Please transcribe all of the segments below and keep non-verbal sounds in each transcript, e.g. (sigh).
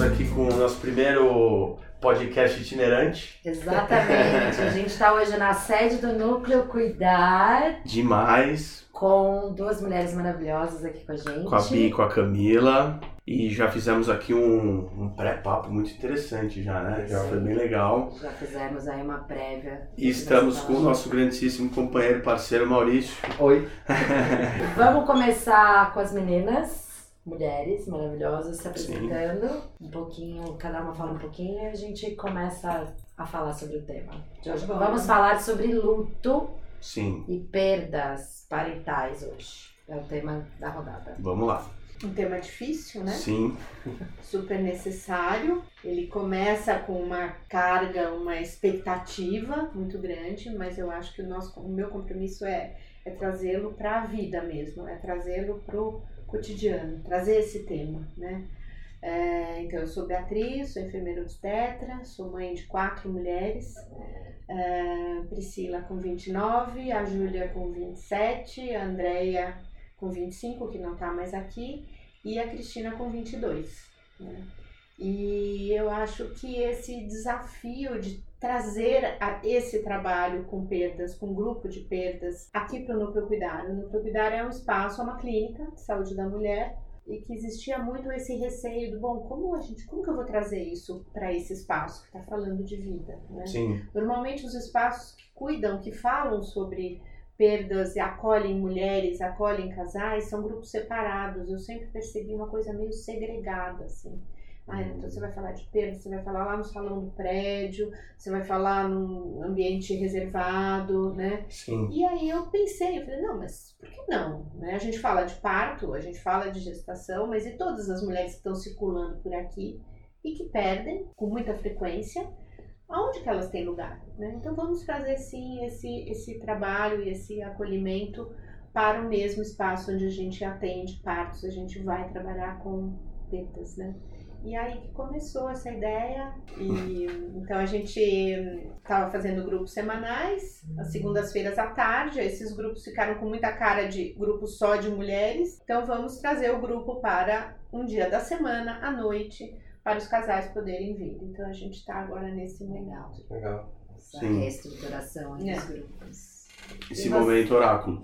Estamos aqui com o nosso primeiro podcast itinerante. Exatamente. A gente está hoje na sede do Núcleo Cuidar Demais. com duas mulheres maravilhosas aqui com a gente. Com a Bi e com a Camila. E já fizemos aqui um, um pré-papo muito interessante já, né? Já foi bem legal. Já fizemos aí uma prévia. E estamos com o nosso grandíssimo companheiro e parceiro Maurício. Oi. (laughs) Vamos começar com as meninas, mulheres maravilhosas, se Sim. apresentando. Um pouquinho, cada uma fala um pouquinho e a gente começa a falar sobre o tema. De hoje. Bom. Vamos falar sobre luto Sim, e perdas parentais hoje. É o tema da rodada. vamos lá. Um tema difícil, né? Sim, Super necessário. Ele começa com uma carga, uma expectativa muito grande, mas eu acho que o, nosso, o meu compromisso é, é trazê-lo para a vida mesmo, é trazê-lo para o cotidiano, trazer esse tema, né? É, então, eu sou Beatriz, sou enfermeira obstetra, sou mãe de quatro mulheres. É, Priscila com 29, a Júlia com 27, a Andrea com 25, que não está mais aqui, e a Cristina com 22. Né? E eu acho que esse desafio de trazer a- esse trabalho com perdas, com um grupo de perdas, aqui para o Núcleo Cuidar. O Núcleo Cuidar é um espaço, é uma clínica de saúde da mulher, e que existia muito esse receio do, bom, como a gente, como que eu vou trazer isso para esse espaço que está falando de vida, né? sim, Normalmente os espaços que cuidam, que falam sobre perdas e acolhem mulheres, acolhem casais, são grupos separados. Eu sempre percebi uma coisa meio segregada, assim. Ah, então você vai falar de perda, você vai falar lá no salão do prédio, você vai falar num ambiente reservado, né? sim. E aí eu pensei, eu falei, não, mas por que não? Né? A gente fala de parto, a gente fala de gestação, mas e todas as mulheres que estão circulando por aqui e que perdem com muita frequência, aonde que elas têm lugar? Né? Então vamos trazer sim esse, esse trabalho e esse acolhimento para o mesmo espaço onde a gente atende partos, a gente vai trabalhar com perdas, né? E aí que começou essa ideia. E então a gente estava fazendo grupos semanais, às segundas-feiras à tarde. Esses grupos ficaram com muita cara de grupo só de mulheres. Então vamos trazer o grupo para um dia da semana, à noite, para os casais poderem vir. Então a gente está agora nesse momento. Legal. Essa Sim. reestruturação aí É. dos grupos. Esse E momento oráculo.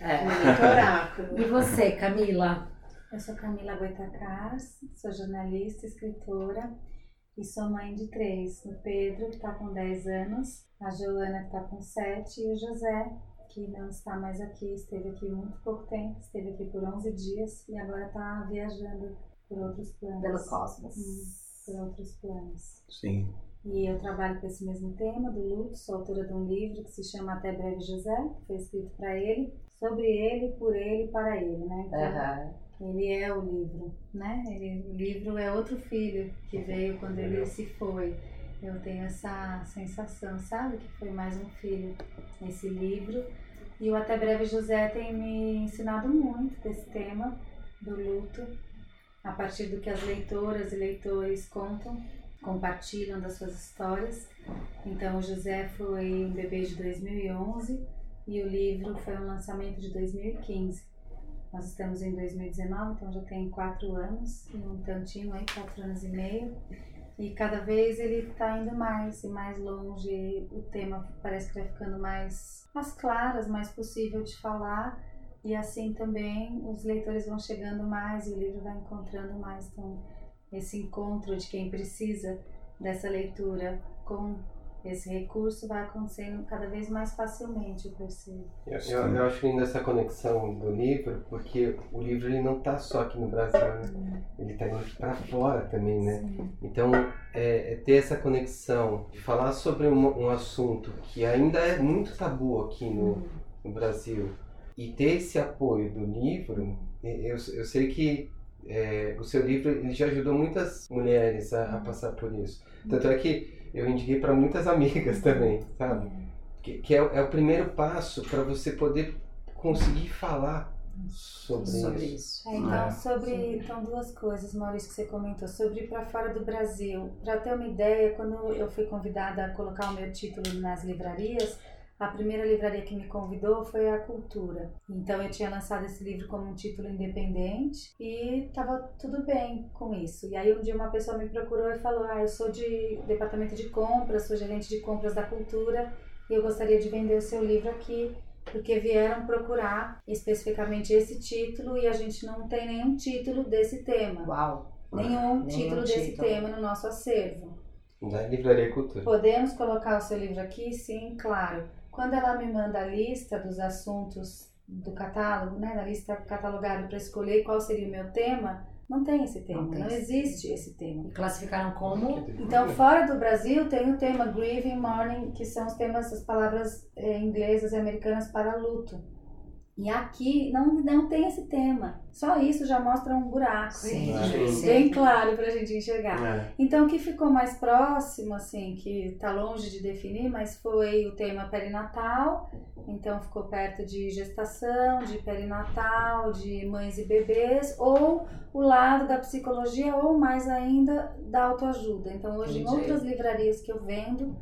É. Momento oráculo. E você, Camila? Eu sou Camila Goitacars, sou jornalista, escritora e sou mãe de três. O Pedro, que está com 10 anos, a Joana, que está com 7 e o José, que não está mais aqui, esteve aqui muito pouco tempo, esteve aqui por 11 dias e agora está viajando por outros planos. Pelo Cosmos. Hum, por outros planos. Sim. E eu trabalho com esse mesmo tema do luto, sou autora de um livro que se chama Até Breve José, que foi escrito para ele, sobre ele, por ele e para ele, né? Então, Aham. Ele é o livro, né? Ele, o livro é outro filho que veio quando ele se foi. Eu tenho essa sensação, sabe? Que foi mais um filho nesse livro. E o Até Breve José tem me ensinado muito desse tema do luto, a partir do que as leitoras e leitores contam, compartilham das suas histórias. Então, o José foi um bebê de 2011 e o livro foi um lançamento de 2015. Nós estamos em 2019, então já tem quatro anos e um tantinho aí, quatro anos e meio. E cada vez ele está indo mais e mais longe. O tema parece que vai ficando mais, mais claras, mais possível de falar. E assim também os leitores vão chegando mais e o livro vai encontrando mais. Então, esse encontro de quem precisa dessa leitura com esse recurso vai acontecendo cada vez mais facilmente, eu percebo. Eu, eu, eu acho linda essa conexão do livro, porque o livro ele não está só aqui no Brasil, né? ele está indo para fora também, né? Sim. Então, é, é ter essa conexão, de falar sobre um, um assunto que ainda é muito tabu aqui no, no Brasil, e ter esse apoio do livro, eu, eu sei que é, o seu livro ele já ajudou muitas mulheres a, a passar por isso. Tanto é que eu indiquei para muitas amigas (laughs) também, sabe? Que, que é, é o primeiro passo para você poder conseguir falar sobre, Sobre isso. isso. É, então, É. sobre então duas coisas, Maurício, que você comentou, sobre ir para fora do Brasil. Para ter uma ideia, quando eu fui convidada a colocar o meu título nas livrarias, a primeira livraria que me convidou foi a Cultura. Então eu tinha lançado esse livro como um título independente e estava tudo bem com isso. E aí um dia uma pessoa me procurou e falou: "Ah, eu sou de departamento de compras, sou gerente de compras da Cultura e eu gostaria de vender o seu livro aqui porque vieram procurar especificamente esse título e a gente não tem nenhum título desse tema. Uau. Nenhum Nenhum título desse título. tema no nosso acervo. Da Livraria Cultura. Podemos colocar o seu livro aqui? Sim, claro. Quando ela me manda a lista dos assuntos do catálogo, né, da lista catalogada para escolher qual seria o meu tema, não tem esse tema, Não não, tem esse existe esse tema. E classificaram como Então, fora do Brasil, tem o tema grieving, mourning, que são os temas, as palavras eh, inglesas e americanas para luto. E aqui não, não tem esse tema. Só isso já mostra um buraco. Sim, Sim. sim. Bem claro pra gente enxergar. É. Então, o que ficou mais próximo, assim, que tá longe de definir, mas foi o tema perinatal. Então, ficou perto de gestação, de perinatal, de mães e bebês, ou o lado da psicologia, ou mais ainda da autoajuda. Então, hoje, em Entendi. outras livrarias que eu vendo,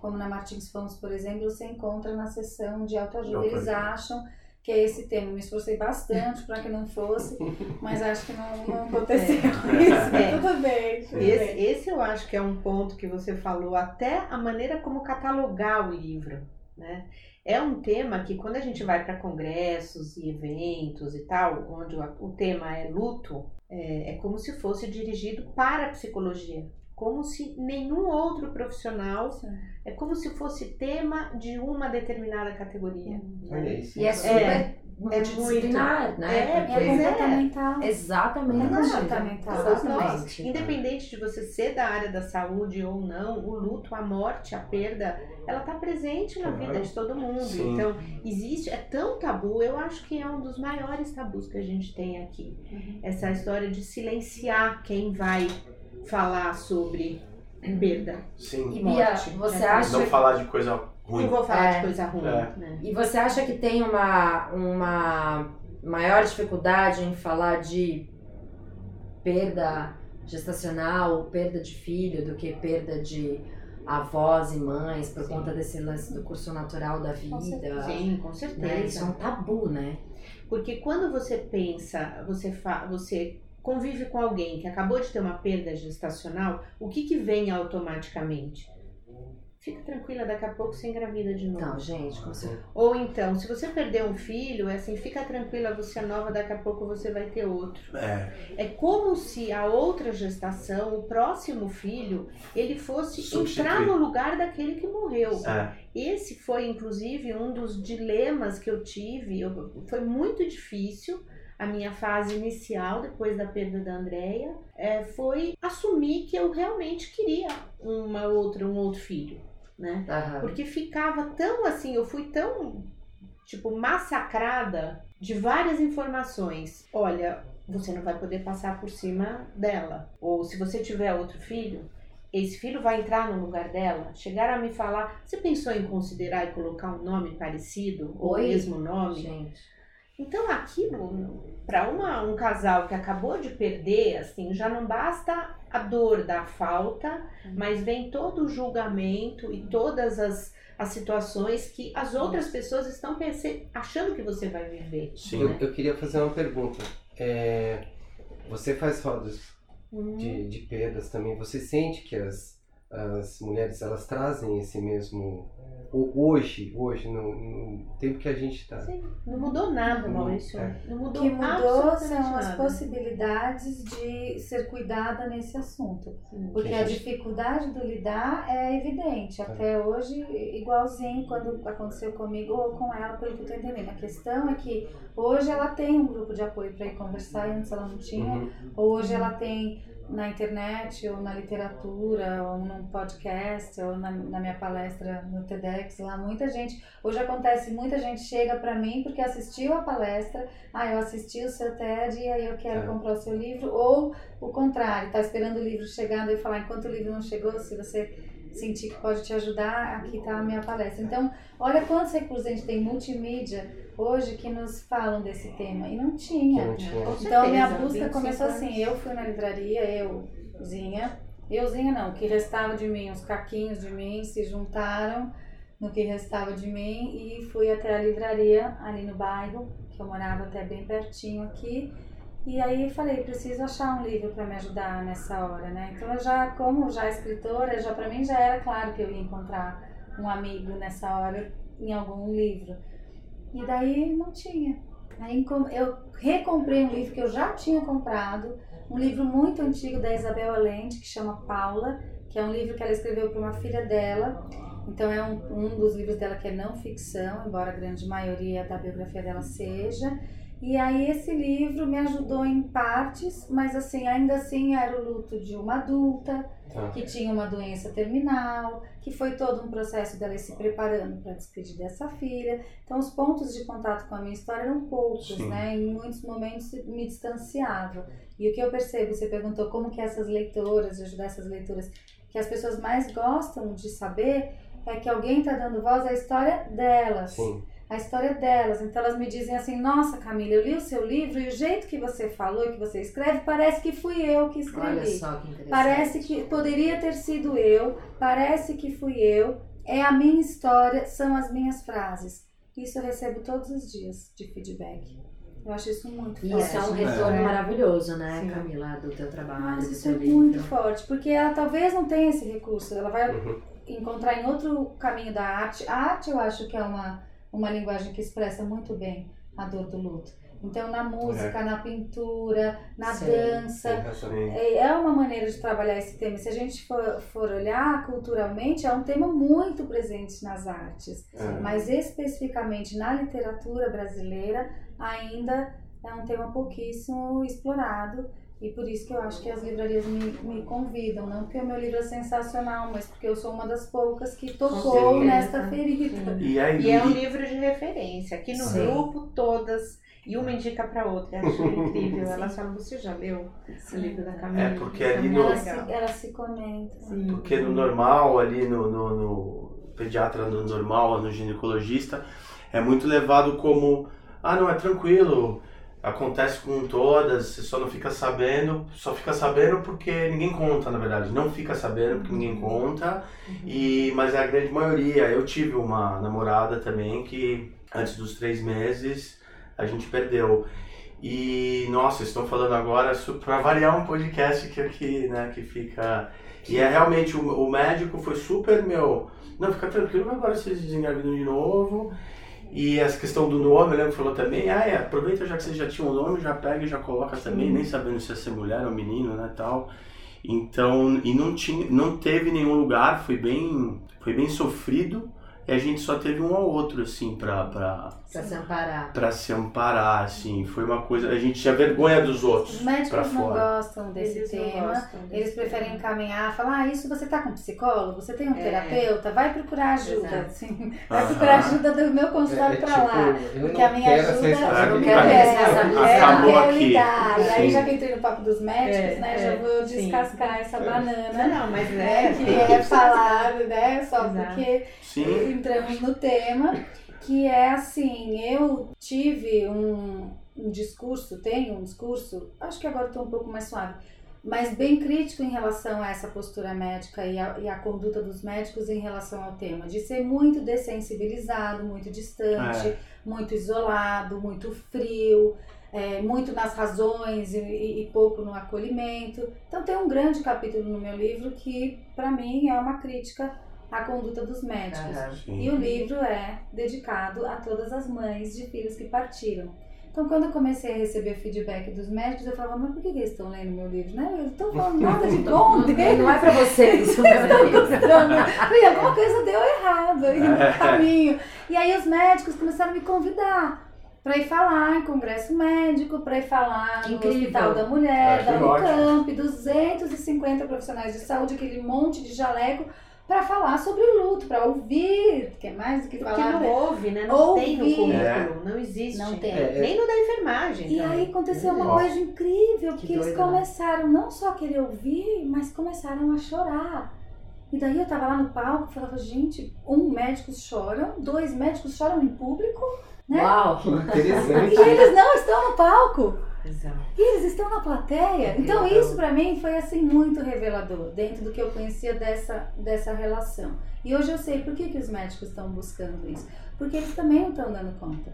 como na Martins Fomos, por exemplo, você encontra na seção de autoajuda. Eles acham que é esse tema. Me esforcei bastante para que não fosse, (laughs) mas acho que não, não aconteceu (laughs) isso. É. Tudo bem, tudo bem. Esse, esse eu acho que é um ponto que você falou, até a maneira como catalogar o livro, né? É um tema que quando a gente vai para congressos e eventos e tal, onde o, o tema é luto, é, é como se fosse dirigido para a psicologia. Como se nenhum outro profissional, Sim. é como se fosse tema de uma determinada categoria. Olha isso. E é super É, multidisciplinar, né? É, Porque- É pois é. comportamental. Exatamente. É comportamental. Todos nós, Exatamente. independente de você ser da área da saúde ou não, o luto, a morte, a perda, ela está presente na Claro. vida de todo mundo. Sim. Então, existe, é tão tabu, eu acho que é um dos maiores tabus que a gente tem aqui. Uhum. Essa história de silenciar quem vai falar sobre perda. Sim. E e Bia, morte. você né? acha Não falar de coisa ruim. Não vou falar É. de coisa ruim, É. né? E você acha que tem uma, uma maior dificuldade em falar de perda gestacional, perda de filho, do que perda de avós e mães por conta desse lance do curso natural da vida? Sim, com Né? certeza. Isso é um tabu, né? Porque quando você pensa, você, fa você convive com alguém que acabou de ter uma perda gestacional, o que, que vem automaticamente? Fica tranquila, daqui a pouco você engravida de novo. Então, gente, como se... Ou então, se você perder um filho, é assim, fica tranquila, você é nova, daqui a pouco você vai ter outro. É. É como se a outra gestação, o próximo filho, ele fosse Substituir. entrar no lugar daquele que morreu. É. Esse foi, inclusive, um dos dilemas que eu tive. Eu- foi muito difícil. A minha fase inicial, depois da perda da Andrea, é, foi assumir que eu realmente queria uma outra, um outro filho, né? Aham. Porque ficava tão assim, eu fui tão, tipo, massacrada de várias informações. Olha, você não vai poder passar por cima dela. Ou se você tiver outro filho, esse filho vai entrar no lugar dela. Chegaram a me falar, você pensou em considerar e colocar um nome parecido? Ou o Oi? mesmo nome? Gente. Então aquilo, para um casal que acabou de perder, assim, já não basta a dor da falta, mas vem todo o julgamento e todas as, as situações que as outras pessoas estão pense- achando que você vai viver. Sim. Eu, eu queria fazer uma pergunta. É, você faz rodas Uhum. de, de perdas também. Você sente que as, as mulheres elas trazem esse mesmo. o- Hoje, hoje, no, no tempo que a gente está. Não mudou nada, Não, Maurício. é. Não O mudou que mudou são as possibilidades de ser cuidada nesse assunto. Sim. Porque Que a a gente- dificuldade do lidar é evidente. Até hoje, igualzinho quando aconteceu comigo ou com ela, pelo que eu tô entendendo. A questão é que hoje ela tem um grupo de apoio para ir conversar, e antes ela não tinha. Uhum. Hoje ela tem na internet, ou na literatura, ou num podcast, ou na, na minha palestra no TEDx, lá muita gente, hoje acontece, muita gente chega para mim porque assistiu a palestra, ah, eu assisti o seu TED e aí eu quero É. comprar o seu livro, ou o contrário, tá esperando o livro chegando e falar, enquanto o livro não chegou, se você sentir que pode te ajudar, aqui tá a minha palestra. Então, olha quantos recursos a gente tem multimídia hoje que nos falam desse tema, e não tinha. Não tinha. Então a minha busca 25 começou anos. assim, eu fui na livraria, euzinha, euzinha não, o que restava de mim, os caquinhos de mim se juntaram no que restava de mim e fui até a livraria ali no bairro, que eu morava até bem pertinho aqui. E aí falei, preciso achar um livro para me ajudar nessa hora, né? Então eu já, como já escritora, já para mim já era claro que eu ia encontrar um amigo nessa hora em algum livro. E daí não tinha. Aí eu recomprei um livro que eu já tinha comprado, um livro muito antigo da Isabel Allende, que chama Paula, que é um livro que ela escreveu para uma filha dela. Então é um, um dos livros dela que é não ficção, embora a grande maioria da biografia dela seja. E aí esse livro me ajudou em partes, mas assim, ainda assim era o luto de uma adulta, Tá. que tinha uma doença terminal, que foi todo um processo dela se preparando para despedir dessa filha. Então, os pontos de contato com a minha história eram poucos, Sim. né? Em muitos momentos me distanciava. E o que eu percebo, você perguntou como que essas leitoras, ajudar essas leitoras, que as pessoas mais gostam de saber é que alguém está dando voz à história delas Sim. A história delas. Então elas me dizem assim: Nossa, Camila, eu li o seu livro e o jeito que você falou e que você escreve parece que fui eu que Olha escrevi. só que interessante. Parece que poderia ter sido eu, parece que fui eu, é a minha história, são as minhas frases. Isso eu recebo todos os dias de feedback. Eu acho isso muito E forte. isso é um É. retorno maravilhoso, né, Sim. Camila, do teu trabalho, Mas isso é livro. muito forte, porque ela talvez não tenha esse recurso, ela vai Uhum. encontrar em outro caminho da arte. A arte eu acho que é uma, uma linguagem que expressa muito bem a dor do luto. Então, na música, na pintura, na Sim. dança, é é uma maneira de trabalhar esse tema. Se a gente for, for olhar culturalmente, é um tema muito presente nas artes. É. Mas especificamente na literatura brasileira, ainda é um tema pouquíssimo explorado. E por isso que eu acho que as livrarias me, me convidam. Não porque o meu livro é sensacional, mas porque eu sou uma das poucas que tocou nesta ferida. E aí, E é um livro de referência. Aqui no Sim. grupo, todas. E uma indica pra outra. Eu acho (laughs) incrível. Elas falam, você já leu o livro da Camila? É, porque ali muito no- Elas se, elas se comentam. Sim. Porque no normal, ali no, no, no pediatra no normal, no ginecologista, é muito levado como, ah, não, é tranquilo, acontece com todas, você só não fica sabendo, só fica sabendo porque ninguém conta, na verdade, não fica sabendo porque ninguém conta, e, mas é a grande maioria. Eu tive uma namorada também que, antes dos três meses, a gente perdeu. E, nossa, estão falando agora para variar um podcast que aqui, né, que fica... E é realmente, o, o médico foi super, meu... Não, fica tranquilo, agora vocês desengravidam de novo. E essa questão do nome, eu lembro que falou também, ah, é, aproveita já que vocês já tinham o nome, já pega e já coloca também, nem sabendo se ia ser mulher ou menino, né, tal. Então, e não tinha, não teve nenhum lugar, foi bem, foi bem sofrido. E a gente só teve um ao outro, assim, pra, pra, Pra se amparar. pra se amparar, assim. Foi uma coisa, a gente tinha vergonha dos outros Os pra médicos não fora. gostam desse Eles não tema. gostam desse Eles preferem tema. encaminhar, falar, ah, isso você tá com psicólogo, você tem um É. terapeuta, vai procurar ajuda. Exato. Assim, (laughs) vai Aham. procurar ajuda do meu É, consultório é pra tipo, lá. Porque não a minha quero essa ajuda. Eu não quero é, responsabilidade. é, Acabou aqui. lidar. E aí, Sim. já que entrei no papo dos médicos, É, né, é, já vou sim. descascar essa banana. Não, mas Né, é. que é falar, né, só Exato. porque Sim, entramos no tema, que é assim, eu tive um, um discurso, tenho um discurso, acho que agora estou um pouco mais suave, mas bem crítico em relação a essa postura médica e a, e a conduta dos médicos em relação ao tema, de ser muito dessensibilizado, muito distante, É. muito isolado, muito frio, é, muito nas razões e, e- e pouco no acolhimento. Então tem um grande capítulo no meu livro que, para mim, é uma crítica à conduta dos médicos. Sim. E o livro é dedicado a todas as mães de filhos que partiram. Então, quando eu comecei a receber feedback dos médicos, eu falava, mas por que eles estão lendo meu livro? Né? Eu não estou falando nada de (laughs) bom deles. Não é pra vocês. Falei, alguma coisa deu errado aí no caminho. E aí os médicos começaram a me convidar. para ir falar em congresso médico, para ir falar Que no incrível. Hospital da Mulher, Ah, da. Unicamp, 250 profissionais de saúde, aquele monte de jaleco, para falar sobre o luto, para ouvir, que é mais do que Porque falar. não né? houve, né? Não tem no Ouvir. currículo, não existe. Não tem. É, é. Nem no da enfermagem. E também. aí aconteceu uma Nossa. coisa incrível, Que que eles né? começaram não só a querer ouvir, mas começaram a chorar. E daí eu tava lá no palco e falava, gente, um médico choram, dois médicos choram em público, né? Uau! Que (laughs) interessante. E eles não estão no palco. Exato. E eles estão na plateia. Então Incrível. isso pra mim foi assim muito revelador dentro do que eu conhecia dessa, dessa relação. E hoje eu sei por que, que os médicos estão buscando isso. Porque eles também não estão dando conta.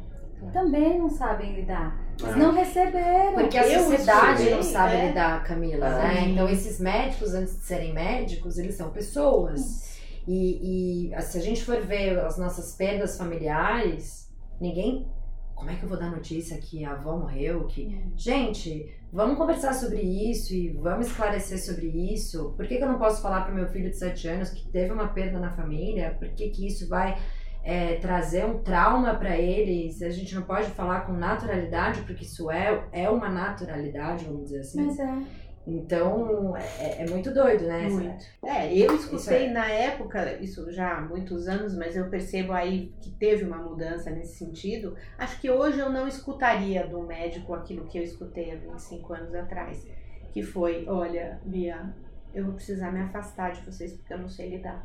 Também não sabem lidar. Eles É. não receberam. Porque a sociedade não sabe é. lidar, Camila, Ah. né? Então esses médicos, antes de serem médicos, eles são pessoas. E, e se a gente for ver as nossas perdas familiares, ninguém. Como é que eu vou dar notícia que a avó morreu? Que... Gente, vamos conversar sobre isso e vamos esclarecer sobre isso. Por que, que eu não posso falar pro meu filho de 7 anos que teve uma perda na família? Por que, que isso vai é, trazer um trauma para ele? Se a gente não pode falar com naturalidade, porque isso é, é uma naturalidade, vamos dizer assim. Mas é. Então, é, é muito doido, né? Muito. É, eu escutei é. na época, isso já há muitos anos, mas eu percebo aí que teve uma mudança nesse sentido. Acho que hoje eu não escutaria do médico aquilo que eu escutei há 25 anos atrás. Que foi, olha, Bia, eu vou precisar me afastar de vocês porque eu não sei lidar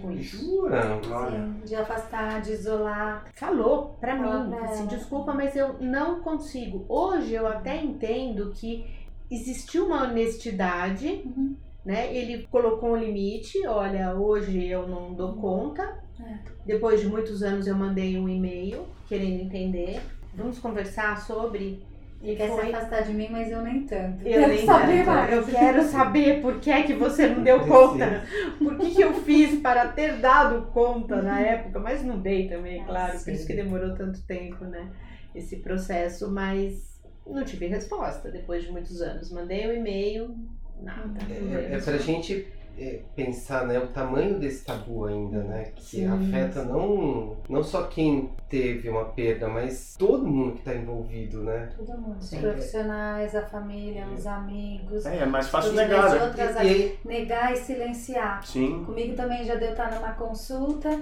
com isso. Jura? Olha. De afastar, de isolar. Falou pra Fala mim, pra assim, desculpa, mas eu não consigo. Hoje eu até entendo que existiu uma honestidade Uhum. né? Ele colocou um limite, olha, hoje eu não dou conta. É. Depois de muitos anos eu mandei um e-mail querendo entender. Vamos conversar sobre. Ele E quer foi- se afastar de mim, mas eu nem tanto. Eu nem saber tanto. mais. Eu quero (laughs) saber por que é que você não deu conta. Por que, que eu fiz para ter dado conta na época, mas não dei também, Ah, claro. Por sim. isso que demorou tanto tempo, né? Esse processo, mas não tive resposta depois de muitos anos. Mandei um e-mail, nada. É, é pra gente é, pensar né, o tamanho desse tabu ainda, né? Que Sim. afeta não, não só quem teve uma perda, mas todo mundo que tá envolvido, né? Todo mundo. Os Sim. profissionais, a família, os amigos. É, é mais fácil negar, né? outras E aí, negar e silenciar. Sim. Comigo também já deu estar numa consulta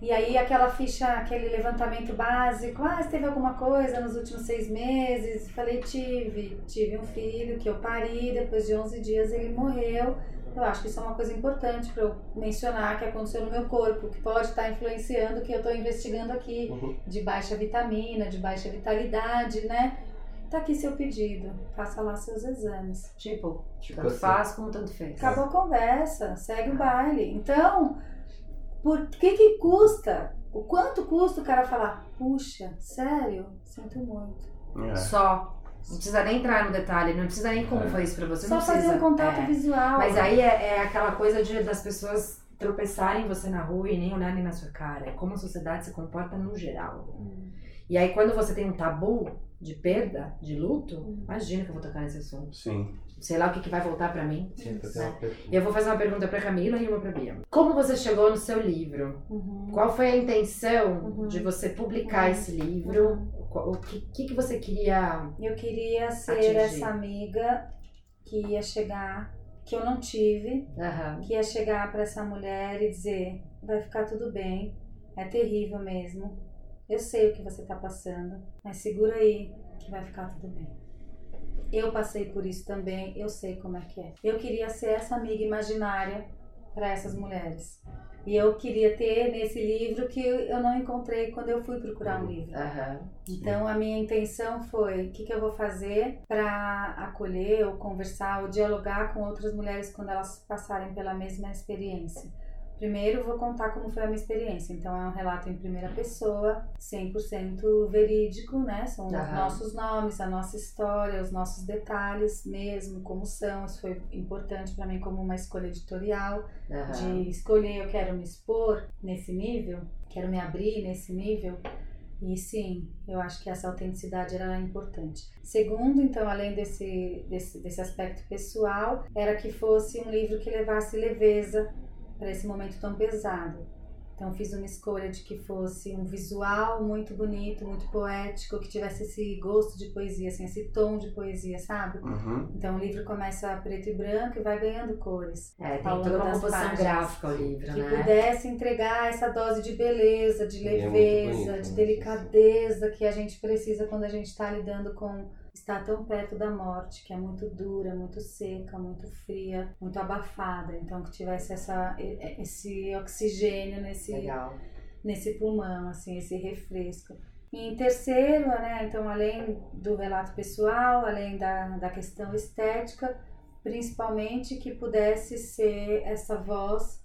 e aí aquela ficha, aquele levantamento básico, ah, você teve alguma coisa nos últimos seis meses? Falei, tive, tive um filho que eu pari, depois de 11 dias ele morreu. Eu acho que isso é uma coisa importante para eu mencionar que aconteceu no meu corpo, que pode estar influenciando o que eu estou investigando aqui, Uhum. de baixa vitamina, de baixa vitalidade, né? Tá aqui seu pedido, faça lá seus exames. Tipo, Tipo tanto assim. faz como tanto fez. Acabou a conversa, segue o baile. Então, por que que custa? O quanto custa o cara falar, puxa, sério? Sinto muito. É. Só. Não precisa nem entrar no detalhe, não precisa nem como É. foi isso pra você. Só não precisa. fazer um contato É. visual. Mas aí é, é aquela coisa de, das pessoas tropeçarem você na rua e nem olharem na sua cara. É como a sociedade se comporta no geral. Hum. E aí quando você tem um tabu de perda, de luto, imagina que eu vou tocar nesse assunto. Sim. Sei lá o que, que vai voltar pra mim. Sim. E eu vou fazer uma pergunta pra Camila e uma pra Bia. Como você chegou no seu livro? Uhum. Qual foi a intenção Uhum. de você publicar Uhum. esse livro? Qual- O que, que, que você queria Eu queria ser Atingir. essa amiga que ia chegar, que eu não tive, que ia chegar pra essa mulher e dizer: vai ficar tudo bem, é terrível mesmo. Eu sei o que você tá passando, mas segura aí que vai ficar tudo bem. Eu passei por isso também, eu sei como é que é. Eu queria ser essa amiga imaginária para essas mulheres. E eu queria ter nesse livro que eu não encontrei quando eu fui procurar um livro. Aham. Então a minha intenção foi o que, que eu vou fazer para acolher ou conversar ou dialogar com outras mulheres quando elas passarem pela mesma experiência. Primeiro vou contar como foi a minha experiência. Então é um relato em primeira pessoa, 100% verídico, né? São os Aham. nossos nomes, a nossa história, os nossos detalhes mesmo, como são. Isso foi importante para mim como uma escolha editorial Aham. de escolher eu quero me expor nesse nível, quero me abrir nesse nível. E sim, eu acho que essa autenticidade era importante. Segundo, então, além desse, desse, desse aspecto pessoal, era que fosse um livro que levasse leveza para esse momento tão pesado. Então fiz uma escolha de que fosse um visual muito bonito, muito poético, que tivesse esse gosto de poesia, assim, esse tom de poesia, sabe? Uhum. Então o livro começa preto e branco e vai ganhando cores. É, tem toda uma das composição páginas. gráfica o livro, Que né? pudesse entregar essa dose de beleza, de é leveza, bonito, de né? delicadeza que a gente precisa quando a gente está lidando com estar tão perto da morte, que é muito dura, muito seca, muito fria, muito abafada. Então que tivesse essa, esse oxigênio nesse, Legal. nesse pulmão, assim, esse refresco. E em terceiro, né, então além do relato pessoal, além da, da questão estética, principalmente que pudesse ser essa voz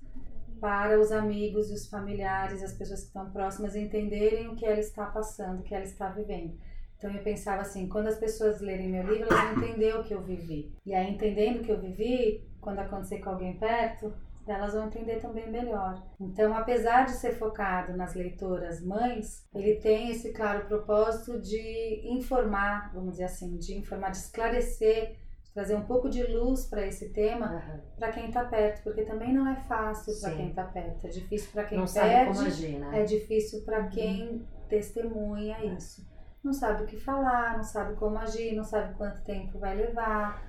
para os amigos e os familiares, as pessoas que estão próximas entenderem o que ela está passando, o que ela está vivendo. Então eu pensava assim, quando as pessoas lerem meu livro, elas vão entender o que eu vivi. E aí entendendo o que eu vivi, quando acontecer com alguém perto, elas vão entender também melhor. Então, apesar de ser focado nas leitoras mães, ele tem esse claro propósito de informar, vamos dizer assim, de informar, de esclarecer, de trazer um pouco de luz para esse tema Aham. para quem está perto, porque também não é fácil para quem está perto, é difícil para quem Não sabe perde, como agir, né? é difícil para quem testemunha isso. Não sabe o que falar, não sabe como agir, não sabe quanto tempo vai levar.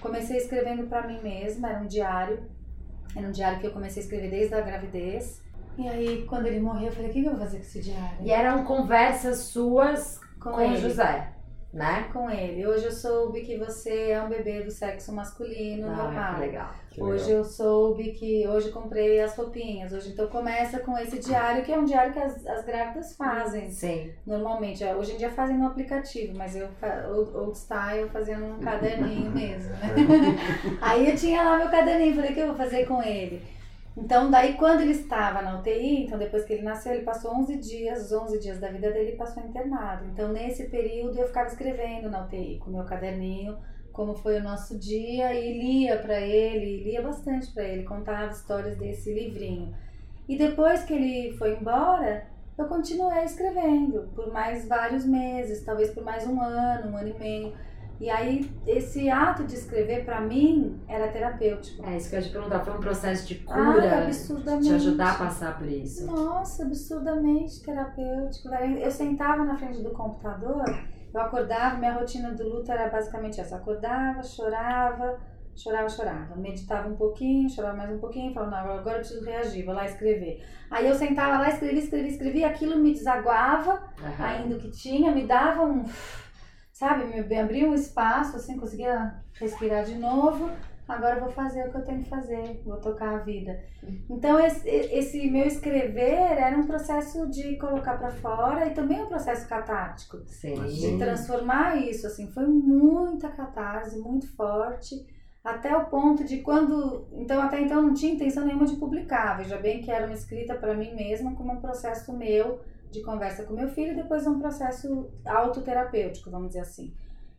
Comecei escrevendo para mim mesma, era um diário. Era um diário que eu comecei a escrever desde a gravidez. E aí, quando ele morreu, eu falei: o que eu vou fazer com esse diário? E eram conversas suas com, com, José, né? Com ele. Hoje eu soube que você é um bebê do sexo masculino Ah, normal. que legal. Que Hoje legal. eu soube que hoje comprei as roupinhas. Hoje então começa com esse diário, que é um diário que as, as grávidas fazem. Sim. Normalmente, é, hoje em dia fazem no aplicativo, mas eu, old, old style, fazendo um caderninho mesmo, né? (laughs) Aí eu tinha lá meu caderninho, falei, o que eu vou fazer com ele? Então, daí quando ele estava na UTI, então depois que ele nasceu, ele passou 11 dias, os 11 dias da vida dele ele passou internado. Então, nesse período, eu ficava escrevendo na UTI, com meu caderninho, como foi o nosso dia, e lia para ele, lia bastante para ele, contava histórias desse livrinho. E depois que ele foi embora, eu continuei escrevendo por mais vários meses, talvez por mais um ano, um ano e meio. E aí, esse ato de escrever, para mim, era terapêutico. É isso que eu ia te perguntar. Foi um processo de Ah, cura absurdamente. te ajudar a passar por isso. Nossa, absurdamente terapêutico. Eu sentava na frente do computador, eu acordava, minha rotina do luto era basicamente essa. Acordava, chorava, chorava, chorava. Meditava um pouquinho, chorava mais um pouquinho, falava, não, agora eu preciso reagir, vou lá escrever. Aí eu sentava lá, escrevia, escrevia, escrevia, aquilo me desaguava, Aham. ainda o que tinha, me dava um, sabe, me abria um espaço, assim, conseguia respirar de novo. Agora eu vou fazer o que eu tenho que fazer, vou tocar a vida. Então esse, esse meu escrever era um processo de colocar pra fora e também um processo catártico, Sim. de transformar isso, assim, foi muita catarse, muito forte. Até o ponto de quando. Então, até então, não tinha intenção nenhuma de publicar. Veja bem que era uma escrita para mim mesma, como um processo meu de conversa com meu filho, depois um processo autoterapêutico, vamos dizer assim.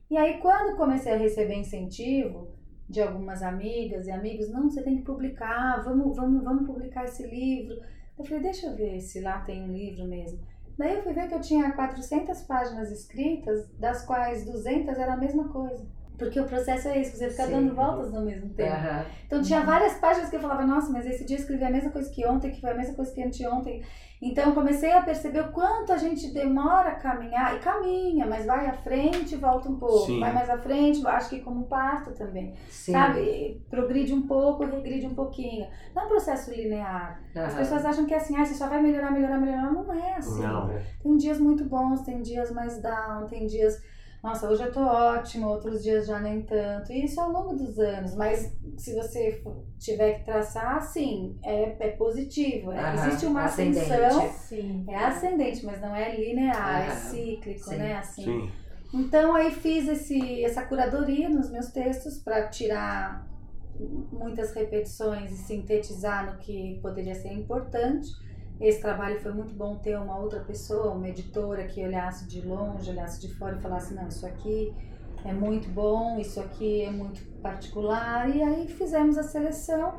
E aí, quando comecei a receber incentivo de algumas amigas e amigos, não, você tem que publicar, vamos, vamos, vamos publicar esse livro. Eu falei, deixa eu ver se lá tem um livro mesmo. Daí eu fui ver que eu tinha 400 páginas escritas, das quais 200 era a mesma coisa. Porque o processo é isso, você fica Sim. dando voltas no mesmo tempo. Aham. Então tinha várias páginas que eu falava, nossa, mas esse dia eu escrevi a mesma coisa que ontem, que foi a mesma coisa que anteontem. Então eu comecei a perceber o quanto a gente demora a caminhar, e caminha, mas vai à frente e volta um pouco. Sim. Vai mais à frente, acho que como parto também. Sim. Sabe? Progride um pouco, regride um pouquinho. Não é um processo linear. As Aham. pessoas acham que é assim, ah, você só vai melhorar, melhorar, melhorar. Não é assim. Não. Tem dias muito bons, tem dias mais down, tem dias. Nossa, hoje eu tô ótima, outros dias já nem tanto. E isso ao longo dos anos. Mas se você tiver que traçar, sim, é, é positivo. É- Existe uma ascendente. ascensão. Sim. É ascendente, mas não é linear, é cíclico, sim. né? Assim. Sim. Então aí fiz esse, essa curadoria nos meus textos para tirar muitas repetições e sintetizar no que poderia ser importante. Esse trabalho foi muito bom ter uma outra pessoa, uma editora que olhasse de longe, olhasse de fora e falasse, não, isso aqui é muito bom, isso aqui é muito particular. E aí fizemos a seleção.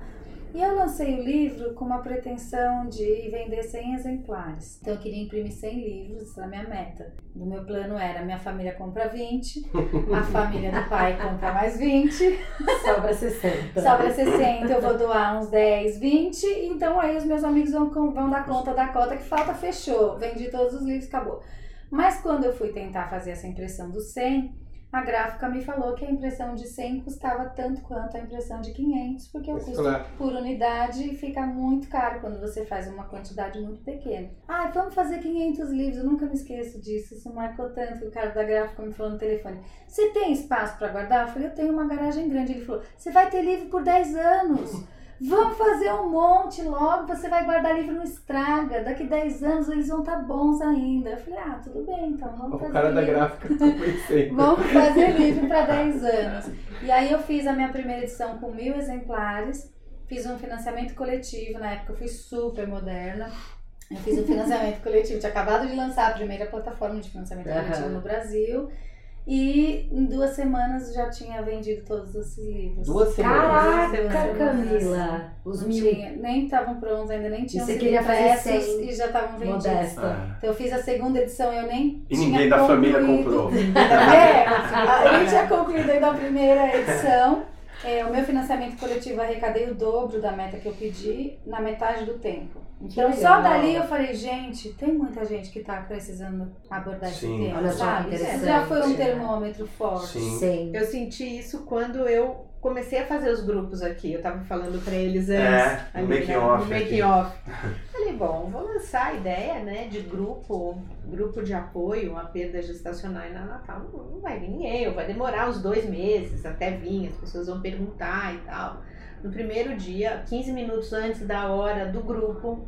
E eu lancei o livro com uma pretensão de vender 100 exemplares. Então eu queria imprimir 100 livros, essa era a minha meta. O meu plano era: minha família compra 20, a (laughs) família do pai compra mais 20, Sobra 60. sobra 60, eu vou doar uns 10, 20. Então aí os meus amigos vão, vão dar conta da cota que falta, fechou. Vendi todos os livros, acabou. Mas quando eu fui tentar fazer essa impressão dos 100, a gráfica me falou que a impressão de 100 custava tanto quanto a impressão de 500, porque o custo Claro. por unidade fica muito caro quando você faz uma quantidade muito pequena. Ah, vamos fazer 500 livros, eu nunca me esqueço disso, isso marcou tanto que o cara da gráfica me falou no telefone. Você tem espaço para guardar? Eu falei, eu tenho uma garagem grande. Ele falou, você vai ter livro por 10 anos. Vamos fazer um monte logo, você vai guardar livro não estraga. Daqui 10 anos eles vão estar bons ainda. Eu falei, ah, tudo bem, então vamos O fazer cara da livro. gráfica tá. (laughs) Vamos fazer livro para 10 anos. E aí eu fiz a minha primeira edição com mil exemplares, fiz um financiamento coletivo, na época eu fui super moderna. Eu fiz um financiamento coletivo, tinha acabado de lançar a primeira plataforma de financiamento coletivo no Brasil. E em duas semanas já tinha vendido todos esses livros. Duas semanas. Caraca, Camila! Os Não mil. tinha, nem estavam prontos ainda, nem tinham você sido queria fazer impressos 100 e já estavam vendidos. Modesta. Ah. Então eu fiz a segunda edição, eu nem E tinha ninguém da família comprou. (laughs) É, a gente tinha concluído ainda a primeira edição. É, o meu financiamento coletivo arrecadei o dobro da meta que eu pedi na metade do tempo. Então Que só legal. dali eu falei, gente, tem muita gente que tá precisando abordar Sim. esse tema, Olha sabe? Já foi um termômetro forte. Sim. Sim. Eu senti isso quando eu comecei a fazer os grupos aqui. Eu tava falando pra eles antes. É, no ali, making né, off No making off. (laughs) Falei, bom, vou lançar a ideia, né, de grupo, grupo de apoio à perda gestacional e na Natal. Não, não vai vir ninguém, vai demorar uns dois meses até vir, as pessoas vão perguntar e tal. No primeiro dia, 15 minutos antes da hora do grupo,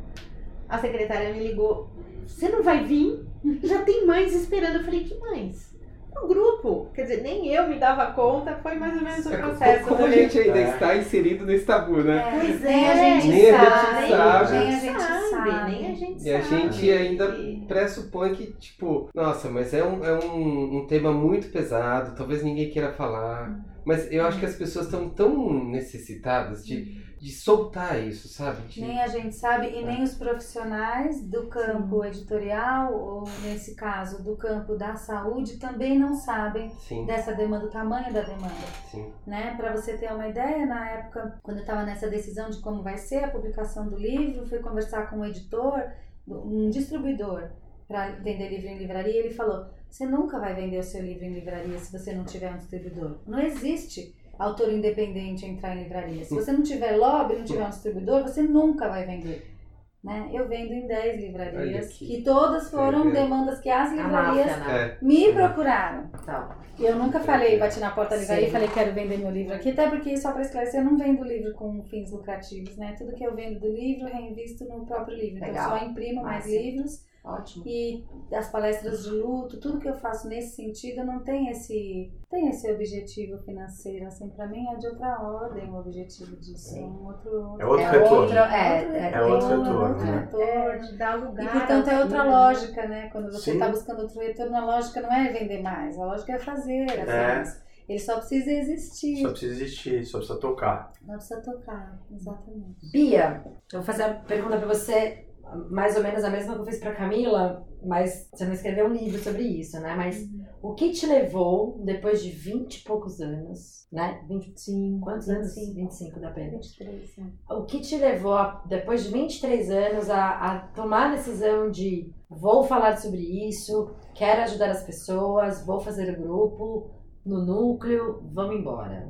a secretária me ligou. Você não vai vir? Já tem mães esperando. Eu falei, que mães? No grupo. Quer dizer, nem eu me dava conta, foi mais ou menos o É, processo. Como a falei, gente ainda É. está inserido nesse tabu, né? É, Pois nem é, a gente nem a gente sabe, sabe. nem a gente sabe. Nem a gente E a sabe. gente ainda pressupõe que, tipo, nossa, mas é um, é um, um tema muito pesado, talvez ninguém queira falar. Mas eu acho que as pessoas estão tão necessitadas de, de soltar isso, sabe? De- Nem a gente sabe e nem os profissionais do campo editorial, ou nesse caso do campo da saúde, também não sabem Sim, dessa demanda, o tamanho da demanda. sim. Né? Para você ter uma ideia, na época, quando eu estava nessa decisão de como vai ser a publicação do livro, fui conversar com um editor, um distribuidor, para vender livro em livraria, ele falou: você nunca vai vender o seu livro em livraria se você não tiver um distribuidor. Não existe autor independente entrar em livraria. Se você não tiver lobby, não tiver um distribuidor, você nunca vai vender. Né? Eu vendo em 10 Olha livrarias, que todas foram demandas que as livrarias máfia, né? É, me procuraram. Então, Eu nunca falei, bati na porta da livraria e falei, quero vender meu livro aqui, até porque, só para esclarecer, eu não vendo livro com fins lucrativos, né? Tudo que eu vendo do livro, eu reinvisto no próprio livro. Então, Legal. eu só imprimo mais Massa. livros ótimo. e as palestras de luto, tudo que eu faço nesse sentido, não tem esse, tem esse objetivo financeiro, assim, para mim é de outra ordem o objetivo disso. É um outro... É outro É retorno. outro, é, É outro retorno, outro né? retorno. É, lugar. E portanto é outra filho, lógica, né? Quando você está buscando outro retorno, a lógica não é vender mais, a lógica é fazer as É. Ele só precisa existir, Só precisa existir, só precisa tocar. não precisa tocar, exatamente. Bia, eu vou fazer a pergunta pra você, mais ou menos a mesma que eu fiz pra Camila, mas você não escreveu um livro sobre isso, né? Mas o que te levou, depois de 20 e poucos anos, né? 25, quantos anos? 25. 25 da pena. 23, né? O que te levou, a- depois de 23 anos, a, a tomar a decisão de vou falar sobre isso, quero ajudar as pessoas, vou fazer o grupo, no núcleo, vamos embora?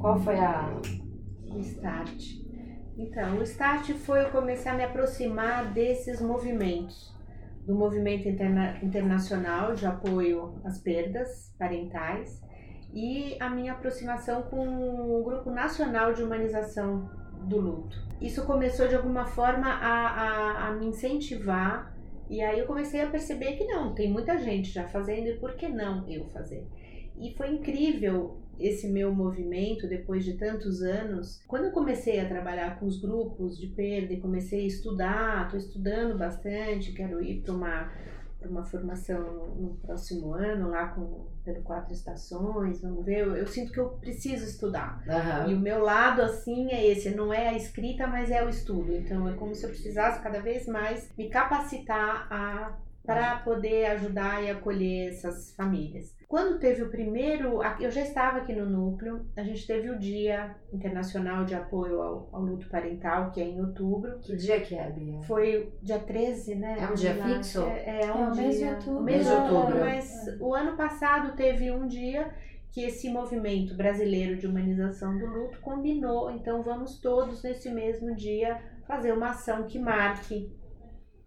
Qual foi a. O start. Então, o start foi eu começar a me aproximar desses movimentos. Do movimento interna- internacional de apoio às perdas parentais e a minha aproximação com o Grupo Nacional de Humanização do Luto. Isso começou de alguma forma a, a, a me incentivar e aí eu comecei a perceber que não, tem muita gente já fazendo e por que não eu fazer? E foi incrível esse meu movimento depois de tantos anos. Quando eu comecei a trabalhar com os grupos de perda e comecei a estudar, estou estudando bastante, quero ir para uma para uma formação no próximo ano, lá com pelo quatro estações, vamos ver. Eu, eu sinto que eu preciso estudar. Aham. E o meu lado, assim, é esse. Não é a escrita, mas é o estudo. Então, é como se eu precisasse cada vez mais me capacitar a para poder ajudar e acolher essas famílias. Quando teve o primeiro, eu já estava aqui no núcleo, a gente teve o Dia Internacional de Apoio ao, ao Luto Parental, que é em outubro. Que dia que é, Bia? Foi dia 13, né? É um dia Lá, fixo? É, é É um o mês de dia. outubro. o mês de de outubro. outubro. Mas o ano passado teve um dia que esse movimento brasileiro de humanização do luto combinou. Então vamos todos nesse mesmo dia fazer uma ação que marque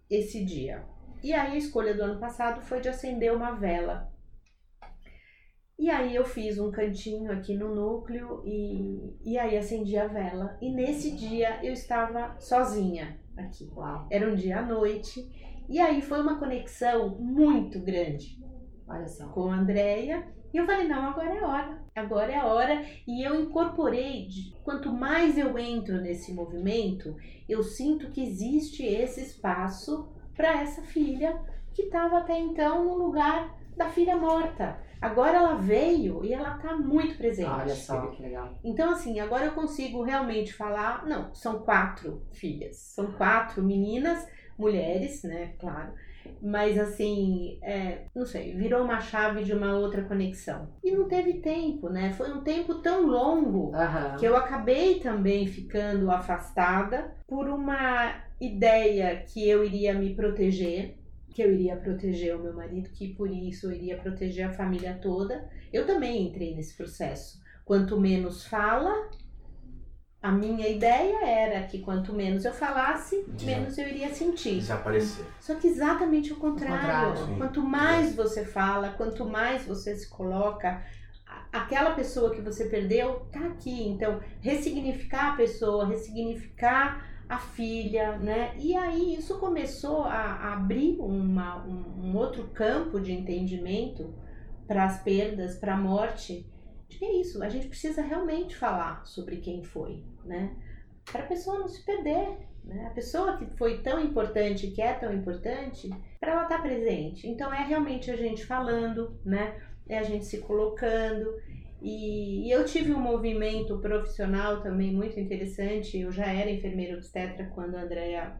esse dia. E aí a escolha do ano passado foi de acender uma vela. E aí eu fiz um cantinho aqui no núcleo e, e aí acendi a vela. E nesse dia eu estava sozinha aqui. Uau, Era um dia à noite. E aí foi uma conexão muito grande olha só. com a Andrea. E eu falei, não, agora é a hora. Agora é a hora. E eu incorporei, de- quanto mais eu entro nesse movimento, eu sinto que existe esse espaço para essa filha que estava até então no lugar da filha morta. Agora ela veio e ela está muito presente. Olha só que legal. Então, assim, agora eu consigo realmente falar. Não, são quatro filhas. São quatro meninas, mulheres, né? Claro. Mas, assim, é, não sei, virou uma chave de uma outra conexão. E não teve tempo, né? Foi um tempo tão longo Aham. que eu acabei também ficando afastada por uma ideia que eu iria me proteger, que eu iria proteger o meu marido, que por isso eu iria proteger a família toda. Eu também entrei nesse processo. Quanto menos fala, a minha ideia era que quanto menos eu falasse, menos eu iria sentir. Desaparecer. Só que exatamente o contrário. contrário, sim. Quanto mais você fala, quanto mais você se coloca, aquela pessoa que você perdeu tá aqui. Então, ressignificar a pessoa, ressignificar a filha, né? E aí isso começou a, a abrir uma, um, um outro campo de entendimento para as perdas, para a morte. De que é isso? A gente precisa realmente falar sobre quem foi, né? Para a pessoa não se perder, né? A pessoa que foi tão importante, que é tão importante, para ela estar presente. Então é realmente a gente falando, né? É a gente se colocando. E, e eu tive um movimento profissional também muito interessante. Eu já era enfermeira obstetra quando a Andrea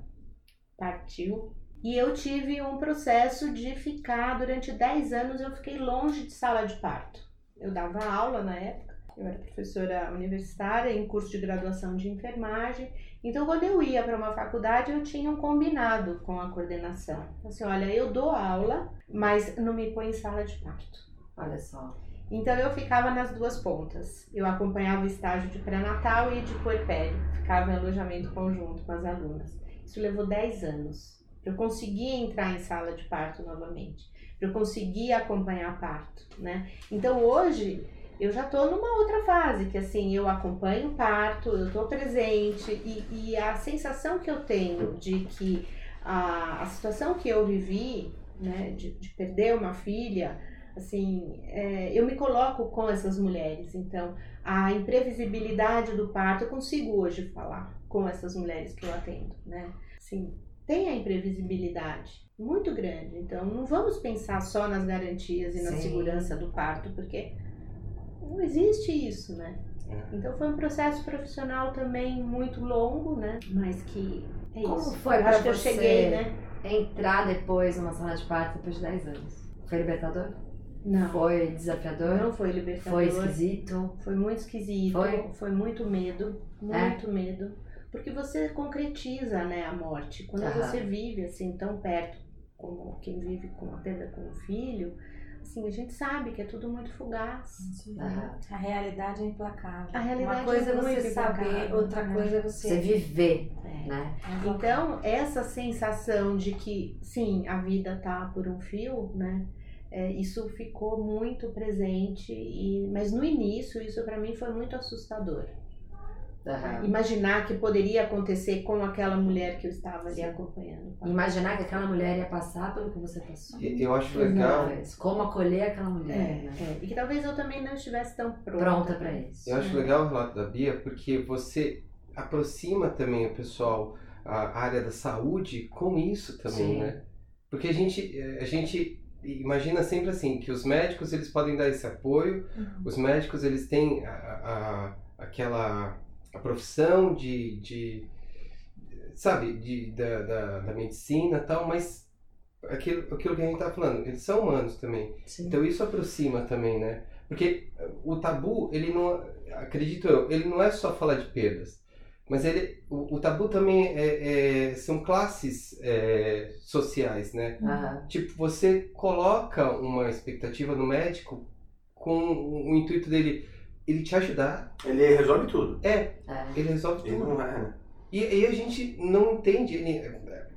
partiu. E eu tive um processo de ficar, durante 10 anos, eu fiquei longe de sala de parto. Eu dava aula na época, eu era professora universitária em curso de graduação de enfermagem. Então, quando eu ia para uma faculdade, eu tinha um combinado com a coordenação. Assim, olha, eu dou aula, mas não me põe em sala de parto. Olha só. Então eu ficava nas duas pontas. Eu acompanhava o estágio de pré-natal e de puerpério. Ficava em alojamento conjunto com as alunas. Isso levou 10 anos. Eu conseguir entrar em sala de parto novamente. Eu conseguir acompanhar parto, né? Então hoje eu já estou numa outra fase, que assim, eu acompanho o parto, eu estou presente e, e a sensação que eu tenho de que a, a situação que eu vivi, né, de, de perder uma filha, assim, é, eu me coloco com essas mulheres. Então, a imprevisibilidade do parto, eu consigo hoje falar com essas mulheres que eu atendo, né? Assim, tem a imprevisibilidade muito grande. Então, não vamos pensar só nas garantias e na Sim. segurança do parto, porque não existe isso, né? É. Então, foi um processo profissional também muito longo, né? Mas que é Como isso. foi eu você? cheguei, né? Entrar depois numa sala de parto depois de 10 anos. Foi libertador? Não. Foi desafiador? Não foi libertador. Foi esquisito? Foi muito esquisito, Foi? foi, muito medo, É? muito medo. Porque você concretiza, né, a morte. Quando Aham. você vive assim tão perto como quem vive com a perda com o filho, assim, a gente sabe que é tudo muito fugaz. A realidade é implacável. A realidade Uma coisa é é você saber, outra né? coisa é você. Você viver, É. né? Então, essa sensação de que, sim, a vida tá por um fio, né? É, isso ficou muito presente, e, mas no início isso para mim foi muito assustador. Aham. Imaginar que poderia acontecer com aquela mulher que eu estava ali Sim. acompanhando. Imaginar que aquela mulher ia passar pelo que você passou. E- Eu acho legal, Como acolher aquela mulher, É, né? é. E que talvez eu também não estivesse tão pronta. Pronta pra isso. eu acho legal o relato da Bia porque você aproxima também o pessoal, a área da saúde com isso também, Sim. né? Porque a gente, a gente imagina sempre assim, que os médicos eles podem dar esse apoio, Uhum. os médicos eles têm a, a- aquela a profissão de, de sabe, de, da, da, da medicina tal, mas aquilo, aquilo que a gente tá falando, eles são humanos também. Sim. Então isso aproxima também, né? Porque o tabu, ele não, acredito eu, ele não é só falar de perdas, mas ele, o, o tabu também é, é- são classes é, sociais, né? Aham. Tipo, você coloca uma expectativa no médico com o intuito dele, ele te ajudar, Ele resolve tudo. É. ele resolve Ele tudo. não é, né? E, e a gente não entende, ele-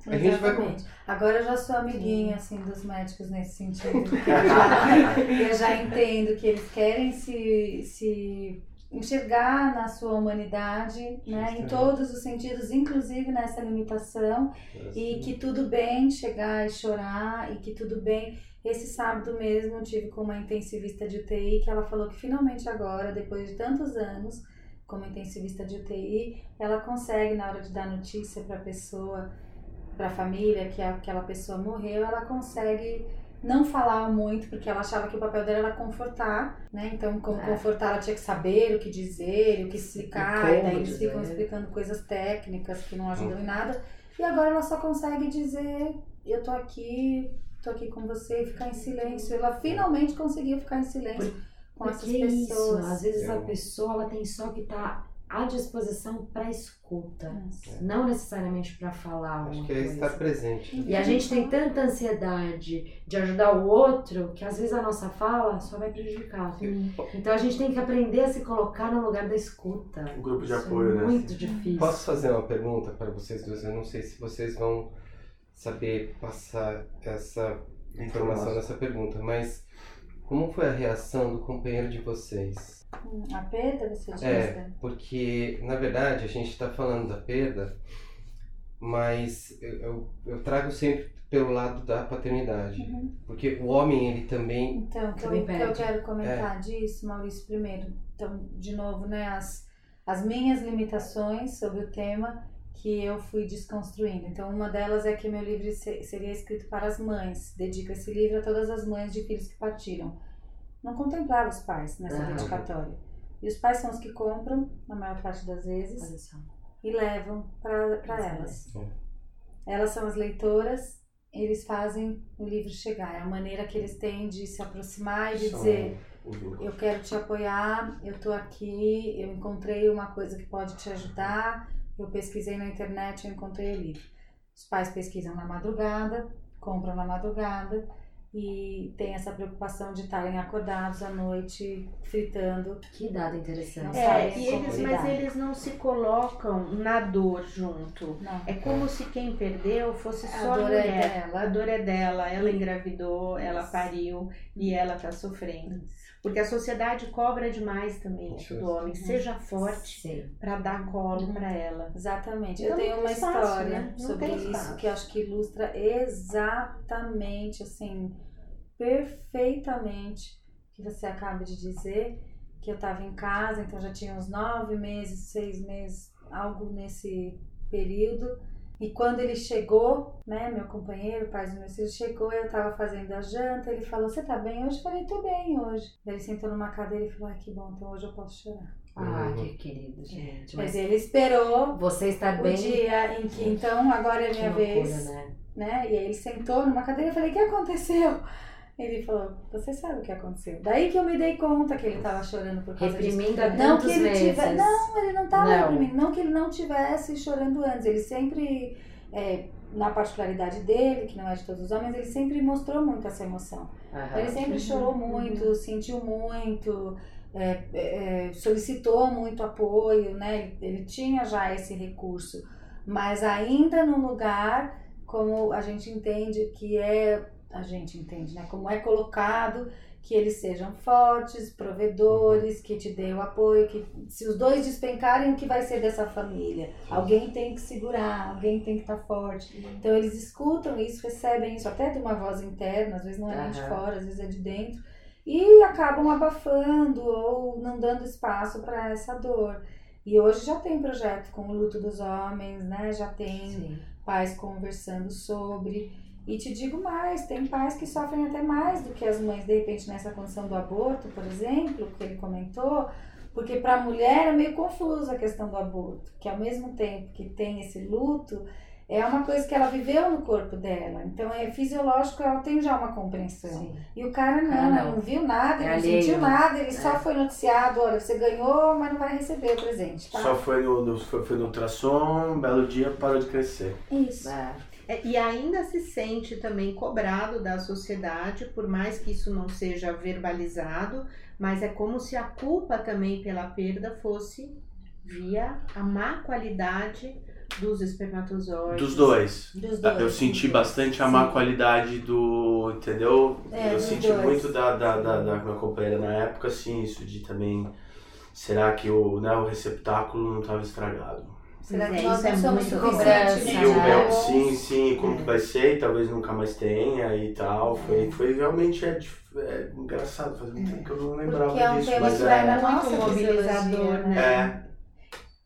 a gente vai com- Exatamente. Agora eu já sou amiguinha assim dos médicos nesse sentido. Eu (laughs) já, eu já entendo que eles querem se, se enxergar na sua humanidade, né, em todos os sentidos, inclusive nessa limitação, e que tudo bem chegar e chorar, e que tudo bem. Esse sábado mesmo eu tive com uma intensivista de UTI que ela falou que finalmente agora, depois de tantos anos como intensivista de UTI, ela consegue na hora de dar notícia para a pessoa, para a família que aquela pessoa morreu, ela consegue não falar muito, porque ela achava que o papel dela era confortar, né? Então, como É. confortar, ela tinha que saber o que dizer, o que explicar, E e, daí eles dizer. ficam explicando coisas técnicas que não ajudam em nada. E agora ela só consegue dizer, eu tô aqui, tô aqui com você, e ficar em silêncio. Ela finalmente conseguiu ficar em silêncio com essas Porque é isso, pessoas. às vezes É. a pessoa ela tem só que estar à disposição para escuta, Nossa. não necessariamente para falar Acho que é coisa. estar presente. E a gente tem tanta ansiedade de ajudar o outro que às vezes a nossa fala só vai prejudicar. Então a gente tem que aprender a se colocar no lugar da escuta. O grupo de Isso apoio, é né? muito difícil. Posso fazer uma pergunta para vocês dois? Eu não sei se vocês vão saber passar essa informação nessa pergunta, mas como foi a reação do companheiro de vocês? A perda, você diz? É, porque na verdade a gente está falando da perda, mas eu, eu, eu trago sempre pelo lado da paternidade, Uhum. porque o homem ele também Então, o que, eu, Também que eu quero comentar disso, Maurício, primeiro. Então, de novo, né, as, as minhas limitações sobre o tema que eu fui desconstruindo. Então, uma delas é que meu livro se- seria escrito para as mães. Dedico esse livro a todas as mães de filhos que partiram. Não contemplava os pais nessa Aham. dedicatória. E os pais são os que compram, na maior parte das vezes, e levam para elas. É. Elas são as leitoras, eles fazem o livro chegar. É a maneira que eles têm de se aproximar e de São dizer. Eu quero te apoiar, eu tô aqui, eu encontrei uma coisa que pode te ajudar, eu pesquisei na internet, eu encontrei o livro. Os pais pesquisam na madrugada, compram na madrugada e tem essa preocupação de estarem acordados à noite, fritando. Que dado interessante. É, sabem e eles, mas eles não se colocam na dor junto. Não. É como se quem perdeu fosse A só a dor é dela. A dor é dela, ela engravidou, ela Isso. pariu e ela tá sofrendo. Porque a sociedade cobra demais também isso do homem. Seja forte pra dar colo Uhum. pra ela. Exatamente. Então eu tenho uma espaço, história né? Sobre isso espaço. que eu acho que ilustra exatamente, assim, perfeitamente o que você acaba de dizer. Que eu estava em casa, então já tinha uns nove meses, seis meses, algo nesse período. E quando ele chegou, né, meu companheiro, pai dos meus filhos, chegou, eu tava fazendo a janta, ele falou, você tá bem hoje? Eu falei, tô bem hoje. Daí ele sentou numa cadeira e falou, ai que bom, então hoje eu posso chorar. Ah, Uhum. que querido, gente. Mas Mas ele esperou você está o bem. dia em que, então, agora é a Que minha loucura, vez, né? né? E aí ele sentou numa cadeira e eu falei, o que aconteceu? Ele falou, você sabe o que aconteceu. Daí que eu me dei conta que ele tava chorando por causa disso. Reprimindo há Não que ele meses. tivesse. Não, ele não tava Não. reprimindo. Não que ele não tivesse chorando antes. Ele sempre, é, na particularidade dele, que não é de todos os homens, ele sempre mostrou muito essa emoção. Aham. Ele sempre Uhum, chorou muito, sentiu muito, é, é, é, solicitou muito apoio, né? Ele, ele tinha já esse recurso, mas ainda num lugar como a gente entende que é, a gente entende, né? Como é colocado que eles sejam fortes, provedores, que te dê o apoio, que se os dois despencarem, o que vai ser dessa família? Alguém tem que segurar, alguém tem que estar forte. Então eles escutam isso, recebem isso até de uma voz interna, às vezes não é nem de Aham. fora, às vezes é de dentro, e acabam abafando ou não dando espaço para essa dor. E hoje já tem projeto com o luto dos homens, né? Já tem Sim. pais conversando sobre. E te digo mais, tem pais que sofrem até mais do que as mães, de repente, nessa condição do aborto, por exemplo, que ele comentou, porque para a mulher é meio confusa a questão do aborto, que ao mesmo tempo que tem esse luto, é uma coisa que ela viveu no corpo dela. Então é fisiológico, ela tem já uma compreensão. Sim. E o cara não, Cara, não. não. viu nada, É não alheio, sentiu né? nada, ele só É. foi noticiado, olha, você ganhou, mas não vai receber o presente, tá? Só foi no, no- foi, foi no ultrassom, um belo dia parou de crescer. Isso. É. É, E ainda se sente também cobrado da sociedade, por mais que isso não seja verbalizado, mas é como se a culpa também pela perda fosse via a má qualidade dos espermatozoides. Dos dois. Dos Ah, dois. Eu senti bastante a má Sim. qualidade do. Entendeu? É, eu senti dois. muito da, da, da, da minha companheira na época, assim, isso de também. Será que o, né, o receptáculo não estava estragado? Será que é, nós isso é não somos muito cobrança, E o meu, bons? sim, sim, como É. que vai ser, e talvez nunca mais tenha e tal. Foi, foi realmente é, é engraçado, faz muito tempo que eu não lembrava Porque é um disso. tema Mas que é, muito mobilizador, né? é,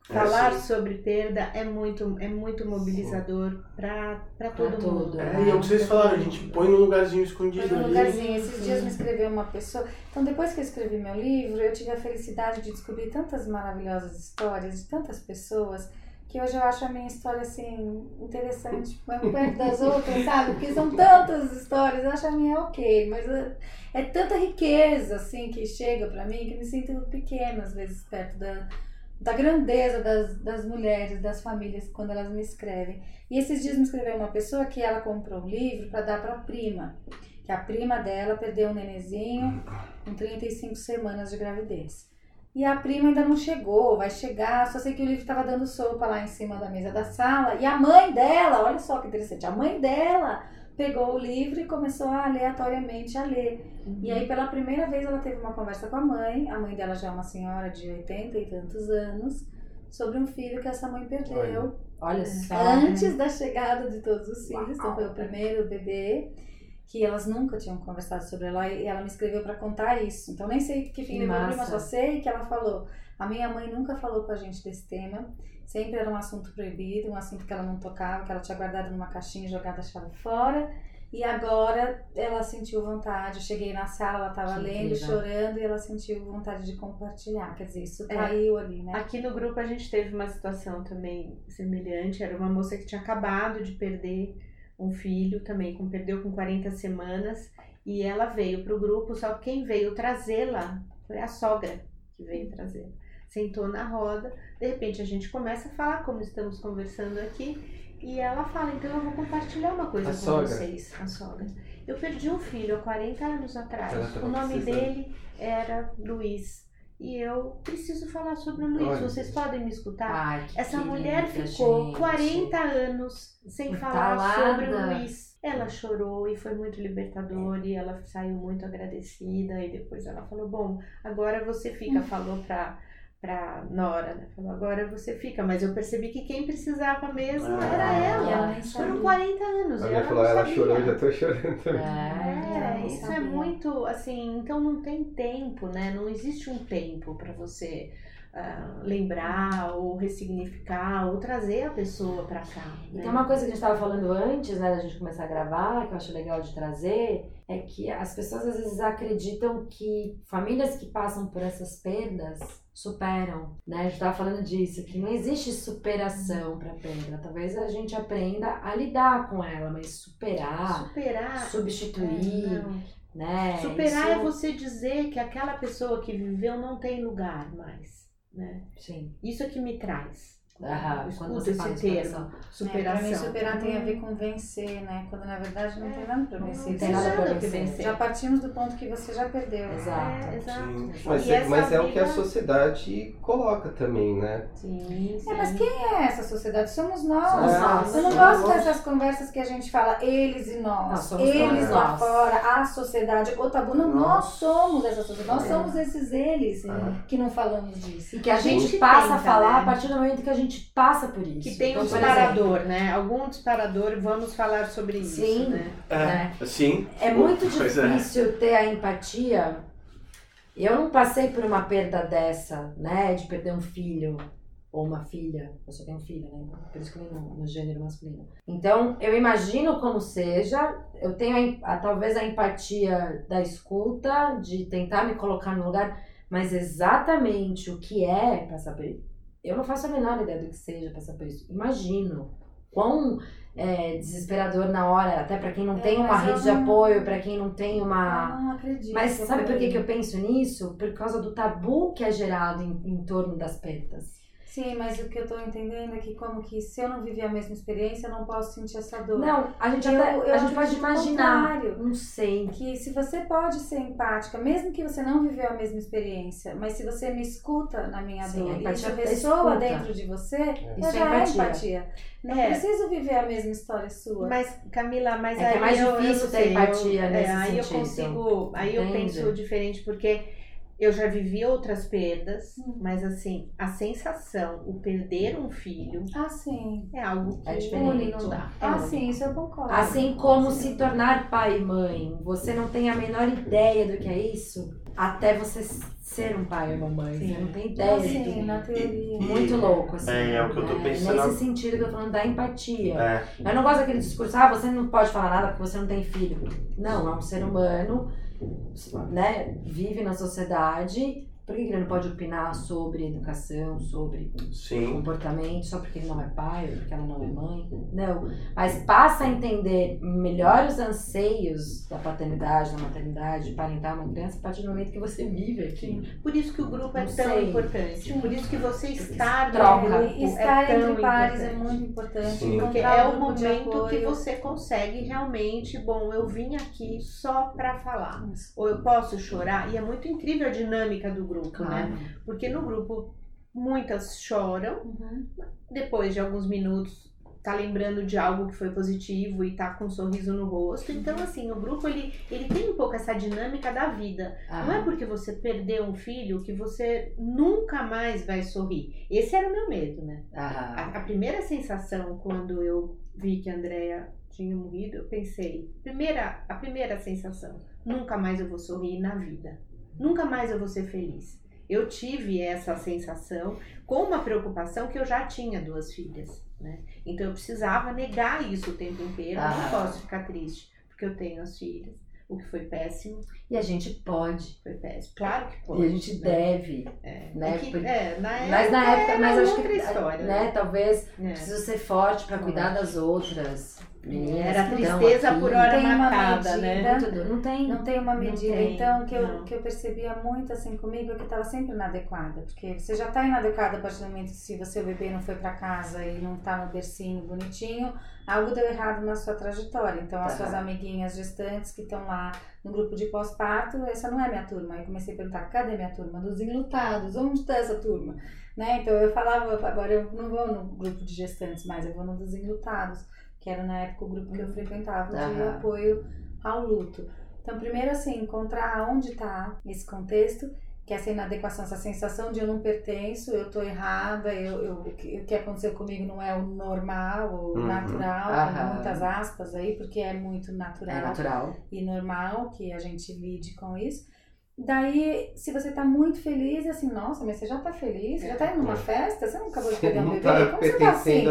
Falar é, sobre perda é muito, é muito mobilizador para todo Pra mundo. É, e é o que vocês falaram, a gente põe num lugarzinho escondido Foi num lugarzinho. Esses dias me escreveu uma pessoa. Então, depois que eu escrevi meu livro, eu tive a felicidade de descobrir tantas maravilhosas histórias de tantas pessoas que hoje eu acho a minha história assim interessante, mas perto das outras, sabe? Porque são tantas histórias, eu acho a minha ok, mas é, é tanta riqueza assim que chega pra mim que me sinto pequena às vezes perto da, da grandeza das, das mulheres, das famílias quando elas me escrevem. E esses dias me escreveu uma pessoa que ela comprou um livro para dar para a prima, que a prima dela perdeu um nenenzinho com 35 semanas de gravidez. E a prima ainda não chegou, vai chegar, só sei que o livro estava dando sopa lá em cima da mesa da sala. E a mãe dela, olha só que interessante, a mãe dela pegou o livro e começou a aleatoriamente a ler. E aí, pela primeira vez, ela teve uma conversa com a mãe. A mãe dela já é uma senhora de 80 e tantos anos, sobre um filho que essa mãe perdeu Olha só. antes da chegada de todos os filhos. Então, foi o primeiro bebê que elas nunca tinham conversado sobre ela e ela me escreveu para contar isso. Então, nem sei que fim Que levou massa. só sei que ela falou. A minha mãe nunca falou com a gente desse tema. Sempre era um assunto proibido, um assunto que ela não tocava, que ela tinha guardado numa caixinha e jogado a chave fora. E agora ela sentiu vontade. Eu cheguei na sala, ela estava lendo, incrível. chorando, e ela sentiu vontade de compartilhar. Quer dizer, isso É. caiu ali, né? Aqui no grupo a gente teve uma situação também semelhante. Era uma moça que tinha acabado de perder um filho também, com, perdeu com 40 semanas. E ela veio para o grupo, só que quem veio trazê-la foi a sogra que veio trazê-la. Sentou na roda, de repente a gente começa a falar como estamos conversando aqui. E ela fala, então eu vou compartilhar uma coisa A com sogra? vocês, a sogra. Eu perdi um filho há 40 anos atrás. O nome precisando. dele era Luiz. E eu preciso falar sobre o Luiz. Olha, Vocês podem me escutar? Ai, Essa mulher ficou gente. 40 anos sem falar Entalada. sobre o Luiz. Ela chorou e foi muito libertador e ela saiu muito agradecida e depois ela falou, bom, agora você fica, falou pra, pra Nora, né? Falou, agora você fica, mas eu percebi que quem precisava mesmo Ah. era ela. ela. Foram 40 anos ela falou, não ela sabia. chorou, eu já tô chorando também. É. ela É, isso é sabia. muito assim, então não tem tempo, né? Não existe um tempo para você ah, lembrar ou ressignificar ou trazer a pessoa para cá. Né? tem uma coisa que a gente estava falando antes, né, da gente começar a gravar, que eu acho legal de trazer, é que as pessoas às vezes acreditam que famílias que passam por essas perdas superam, né? A gente estava falando disso, que não existe superação para perda. Talvez a gente aprenda a lidar com ela, mas superar, superar. substituir, é, né? Superar isso- é você dizer que aquela pessoa que viveu não tem lugar mais, né? Sim. Isso é que me traz. Aham, Eu quando você esse fala termo, superação. É, superação. pra mim, superar tem a ver com vencer, né? Quando na verdade não tem nada pra Não vencer. tem nada pra vencer. vencer. Já partimos do ponto que você já perdeu. Exato. É, exato. Mas, é, mas é o que a sociedade coloca também, né? Sim, sim. É, mas quem é essa sociedade? Somos nós. Somos nós. Eu não Somos gosto nós. dessas conversas que a gente fala eles e nós, Nós somos eles todos lá nós. fora, a sociedade, o tabu. Não, nós Nós. somos essa sociedade. Nós É. somos esses eles É. que não falamos disso. E que a, A gente, gente passa a tenta, falar né? a partir do momento que a gente passa por isso. Que tem um Então, por disparador, né? Algum disparador, vamos falar sobre isso, Sim. né? Né? É, sim. É muito Pois é. difícil ter a empatia. Eu não passei por uma perda dessa, né? De perder um filho ou uma filha, eu só tenho filha, né? Por isso que eu no, no gênero masculino. Então, eu imagino como seja, eu tenho a, a, talvez a empatia da escuta, de tentar me colocar no lugar, mas exatamente o que é passar por isso, eu não faço a menor ideia do que seja passar por isso. Imagino quão é, desesperador na hora, até para quem não é, tem uma rede não... de apoio, para quem não tem uma. Não acredito. Mas sabe por que, que eu penso nisso? Por causa do tabu que é gerado em, em torno das perdas. Sim, mas o que eu tô entendendo é que como que se eu não viver a mesma experiência, eu não posso sentir essa dor. Não, a gente eu, até, eu a gente pode imaginar. Não sei. Que se você pode ser empática, mesmo que você não viveu a mesma experiência, mas se você me escuta na minha Sim, dor, e a pessoa dentro de você, é. Isso já é empatia. é empatia. Não é. preciso viver a mesma história sua. Mas, Camila, mas é aí é mais eu, difícil eu ter empatia eu, nesse é, aí sentido. eu consigo, aí eu penso diferente porque eu já vivi outras perdas, hum. mas assim, a sensação, o perder um filho. Ah, sim. É algo que é diferente. não dá. É ah, sim, isso eu concordo. Assim como se tornar pai e mãe. Você não tem a menor ideia do que é isso até você ser um pai ou uma mãe. Sim. Você não tem ideia. Sim, na teoria. Muito louco, assim. É, é o que eu tô né? pensando. Nesse sentido que eu tô falando da empatia. É. Eu não gosto daquele discurso, ah, você não pode falar nada porque você não tem filho. Não, é um ser humano né, vive na sociedade, por que ele não pode opinar sobre educação, sobre Sim. comportamento, só porque ele não é pai ou porque ela não é mãe? Não. Mas passa a entender melhor os anseios da paternidade, da maternidade, de parentar uma criança a partir do momento que você vive aqui. Por isso que o grupo é Não tão sei. importante. Sim. Por isso que você estar Troca. no grupo Estar é entre pares é muito importante. Sim. Porque é o momento que você consegue realmente, bom, eu vim aqui só pra falar. Ou eu posso chorar. E é muito incrível a dinâmica do grupo, né? Claro. Porque no grupo muitas choram, Uhum. depois de alguns minutos tá lembrando de algo que foi positivo e tá com um sorriso no rosto. Então, assim, o grupo ele, ele tem um pouco essa dinâmica da vida. Não é Ah, porque você perdeu um filho que você nunca mais vai sorrir. Esse era o meu medo, né? ah, A, a primeira sensação quando eu vi que a Andrea tinha morrido, eu pensei, primeira, a primeira sensação, nunca mais eu vou sorrir na vida. Nunca mais eu vou ser feliz. Eu tive essa sensação com uma preocupação que eu já tinha duas filhas, né? Então eu precisava negar isso o tempo inteiro. Ah. não posso ficar triste porque eu tenho as filhas. O que foi péssimo, E a gente pode. foi péssimo. Claro que pode. E a gente né? deve. É, né? É que- é, na época, Mas na época, mas acho que história, né, talvez É. precisa ser forte pra cuidar das outras meninas. Era que estão tristeza por hora marcada, né? Não tem. Não tem uma medida. tem, então, que eu, não. que eu percebia muito assim comigo é que estava sempre inadequada. Porque você já está inadequada a partir do momento se você o bebê não foi para casa e não tá no bercinho bonitinho, algo deu errado na sua trajetória. Então, as Tá. suas amiguinhas gestantes que estão lá no grupo de pós-parto, essa não é minha turma. Aí eu comecei a perguntar, cadê minha turma? Dos enlutados, onde está essa turma? Né? Então, eu falava, agora eu não vou no grupo de gestantes mais, eu vou no dos enlutados, que era na época o grupo que eu frequentava de Aham. apoio ao luto. Então, primeiro, assim, encontrar onde está esse contexto, que essa inadequação, essa sensação de eu não pertenço, eu tô errada, eu, eu, o, que, aconteceu comigo não é o normal, o Uhum. natural, Aham. muitas aspas aí, porque é muito natural É natural. e normal que a gente lide com isso. Daí, se você tá muito feliz, é assim, nossa, mas você já tá feliz? Você já tá indo numa festa? Você não acabou de Você pegar um não bebê? tá Como você tá assim?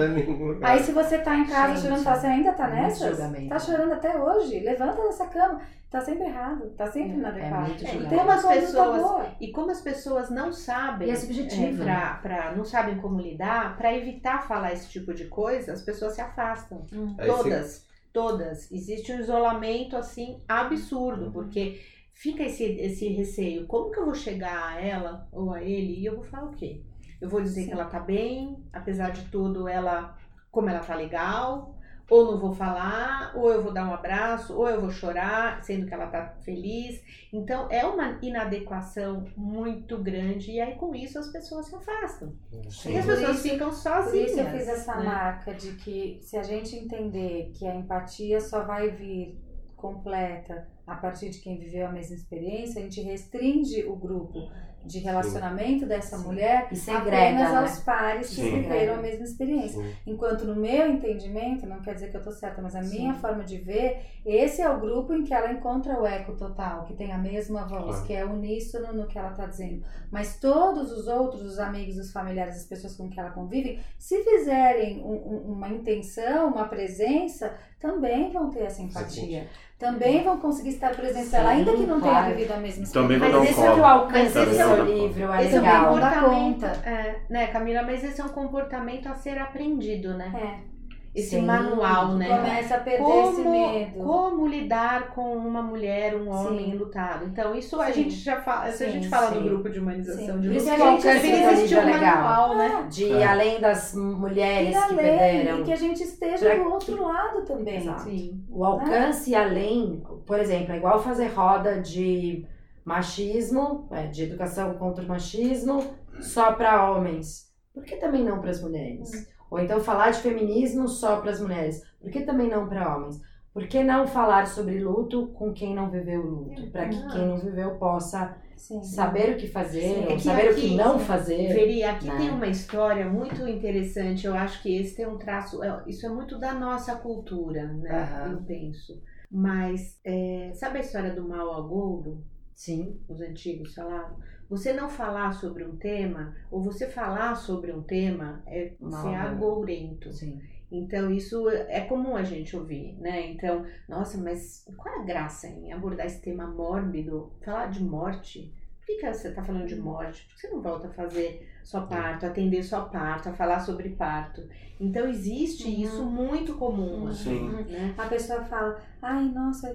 Aí se você tá em casa Gente, chorando, fala, você ainda tá nessas? julgamento. Tá chorando até hoje? Levanta dessa cama. Tá sempre errado, tá sempre É inadequado. É, então as Uma pessoas boa. E como as pessoas não sabem, E é subjetivo, é, pra, pra- não sabem como lidar, para evitar falar esse tipo de coisa, as pessoas se afastam. Você- Todas, todas. Existe um isolamento assim absurdo, porque fica esse, esse receio. Como que eu vou chegar a ela ou a ele e eu vou falar o quê? Eu vou dizer Sim. que ela tá bem, apesar de tudo, ela como ela tá legal, ou não vou falar, ou eu vou dar um abraço, ou eu vou chorar, sendo que ela tá feliz. Então é uma inadequação muito grande e aí com isso as pessoas se afastam. Sim. E as Por pessoas isso- ficam Por sozinhas. isso eu fiz essa né? marca de que se a gente entender que a empatia só vai vir completa a partir de quem viveu a mesma experiência, a gente restringe o grupo de relacionamento dessa Sim. mulher E segrega, apenas né? aos pares que Sim. viveram a mesma experiência. Sim. Enquanto no meu entendimento, não quer dizer que eu tô certa, mas a Sim. minha forma de ver, esse é o grupo em que ela encontra o eco total, que tem a mesma voz, Claro. que é uníssono no que ela tá dizendo. Mas todos os outros, os amigos, os familiares, as pessoas com que ela convive, se fizerem um- um- uma intenção, uma presença, também vão ter essa empatia. Também vão conseguir estar presentes Sim, ela, ainda que não tenha claro. vivido a mesma Também vou Mas dar um esse é o alcance do esse é seu o- livro, é Esse é um legal. Não dá comportamento, é, né, Camila? Mas esse é um comportamento a ser aprendido, né? É, Esse Sim. manual, né? começa a perder esse Como, medo. como lidar com uma mulher, um homem Sim. lutado. Então, isso a Sim. gente já fala. Se a gente fala sim. no grupo de humanização Sim. de luta, a a deveria existir um é legal. manual, né? De É. além das mulheres que além, perderam. e que a gente esteja do que- outro lado também. Exato. Sim. O alcance além, por exemplo, é igual fazer roda de machismo, é, de educação contra o machismo, só para homens. Por que também não para as mulheres? Ou então falar de feminismo só para as mulheres. Por que também não para homens? Por que não falar sobre luto com quem não viveu o luto? Para que quem não viveu possa Sim. saber o que fazer, é que saber o aqui- que não fazer. Veri, aqui né? tem uma história muito interessante. Eu acho que esse tem um traço. é, Isso é muito da nossa cultura, né? Aham. Eu penso. Mas, é, sabe a história do mal agouro? Sim, os antigos falavam, você não falar sobre um tema, ou você falar sobre um tema, é Mal, ser né? agourento. sim. Então, isso é comum a gente ouvir, né? Então, nossa, mas qual é a graça em abordar esse tema mórbido? Falar de morte? Por que, que você está falando de morte? Por que você não volta a fazer só parto, atender só parto, a falar sobre parto? Então, existe Uhum. isso muito comum. assim, Sim. Né? A pessoa fala, ai, nossa,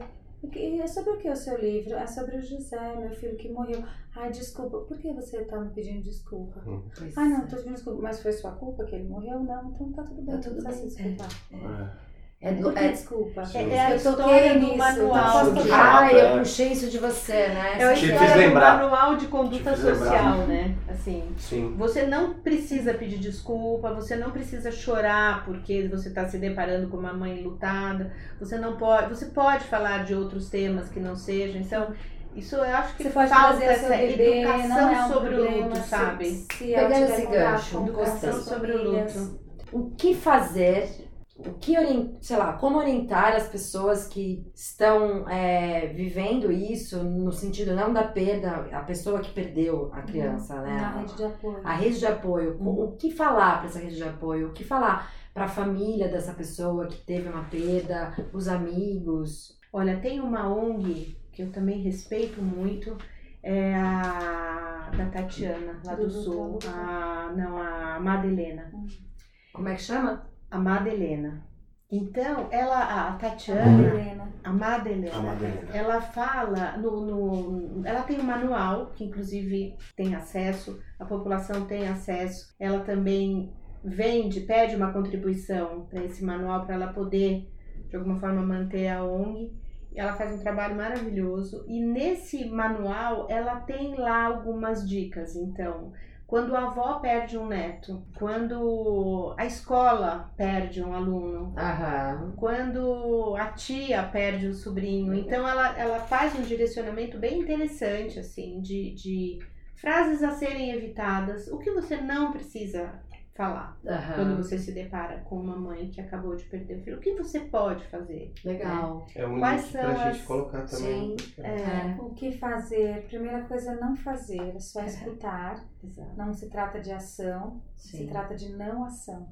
que- é sobre o que o seu livro? É sobre o José, meu filho que morreu. Ai, desculpa, por que você tá me pedindo desculpa? Pois Ai, não, é. tô pedindo desculpa, mas foi sua culpa que ele morreu? Não, então tá tudo bem, Tá tudo não precisa bem, se desculpar. É. É, Por que é, desculpa? É, é a Eu história toquei do nisso, manual. então posso de tocar. Ai, é. eu puxei isso de você, né? É a história do lembrar. manual de conduta fiz lembrar. social, né? Assim, Sim. você não precisa pedir desculpa, você não precisa chorar porque você está se deparando com uma mãe lutada. Você não pode, você pode falar de outros temas que não sejam. Então, isso eu acho que Você pode falta essa bebê, educação não é um sobre problema, o luto, se- sabe? Se Pegando esse gancho, outras sobre o luto. o que fazer, o que sei lá, como orientar as pessoas que estão é, vivendo isso no sentido não da perda, a pessoa que perdeu a criança, né? Na rede de apoio. A rede de apoio, o- o que falar para essa rede de apoio, o que falar para a família dessa pessoa que teve uma perda, os amigos. Olha, tem uma ONG que eu também respeito muito, é a da Tatiana, lá do, Do Sul. A, não, a Madelena. Como é que chama? A Madelena. Então, ela, a Tatiana, Helena. a Madelena, A Madelena. ela fala no, no- Ela tem um manual, que inclusive tem acesso, a população tem acesso. Ela também vende, pede uma contribuição para esse manual para ela poder, de alguma forma, manter a ONG. Ela faz um trabalho maravilhoso. E nesse manual, ela tem lá algumas dicas. Então, quando a avó perde um neto, quando a escola perde um aluno, Aham. quando a tia perde o sobrinho. Então ela, ela faz um direcionamento bem interessante, assim, de, de frases a serem evitadas. O que você não precisa falar Aham. quando você se depara com uma mãe que acabou de perder o filho. O que você pode fazer? Legal. É um Quais pra são gente as- colocar também. É, O que fazer? Primeira coisa, não fazer, é só escutar. exato. Não se trata de ação, se Sim. trata de não ação.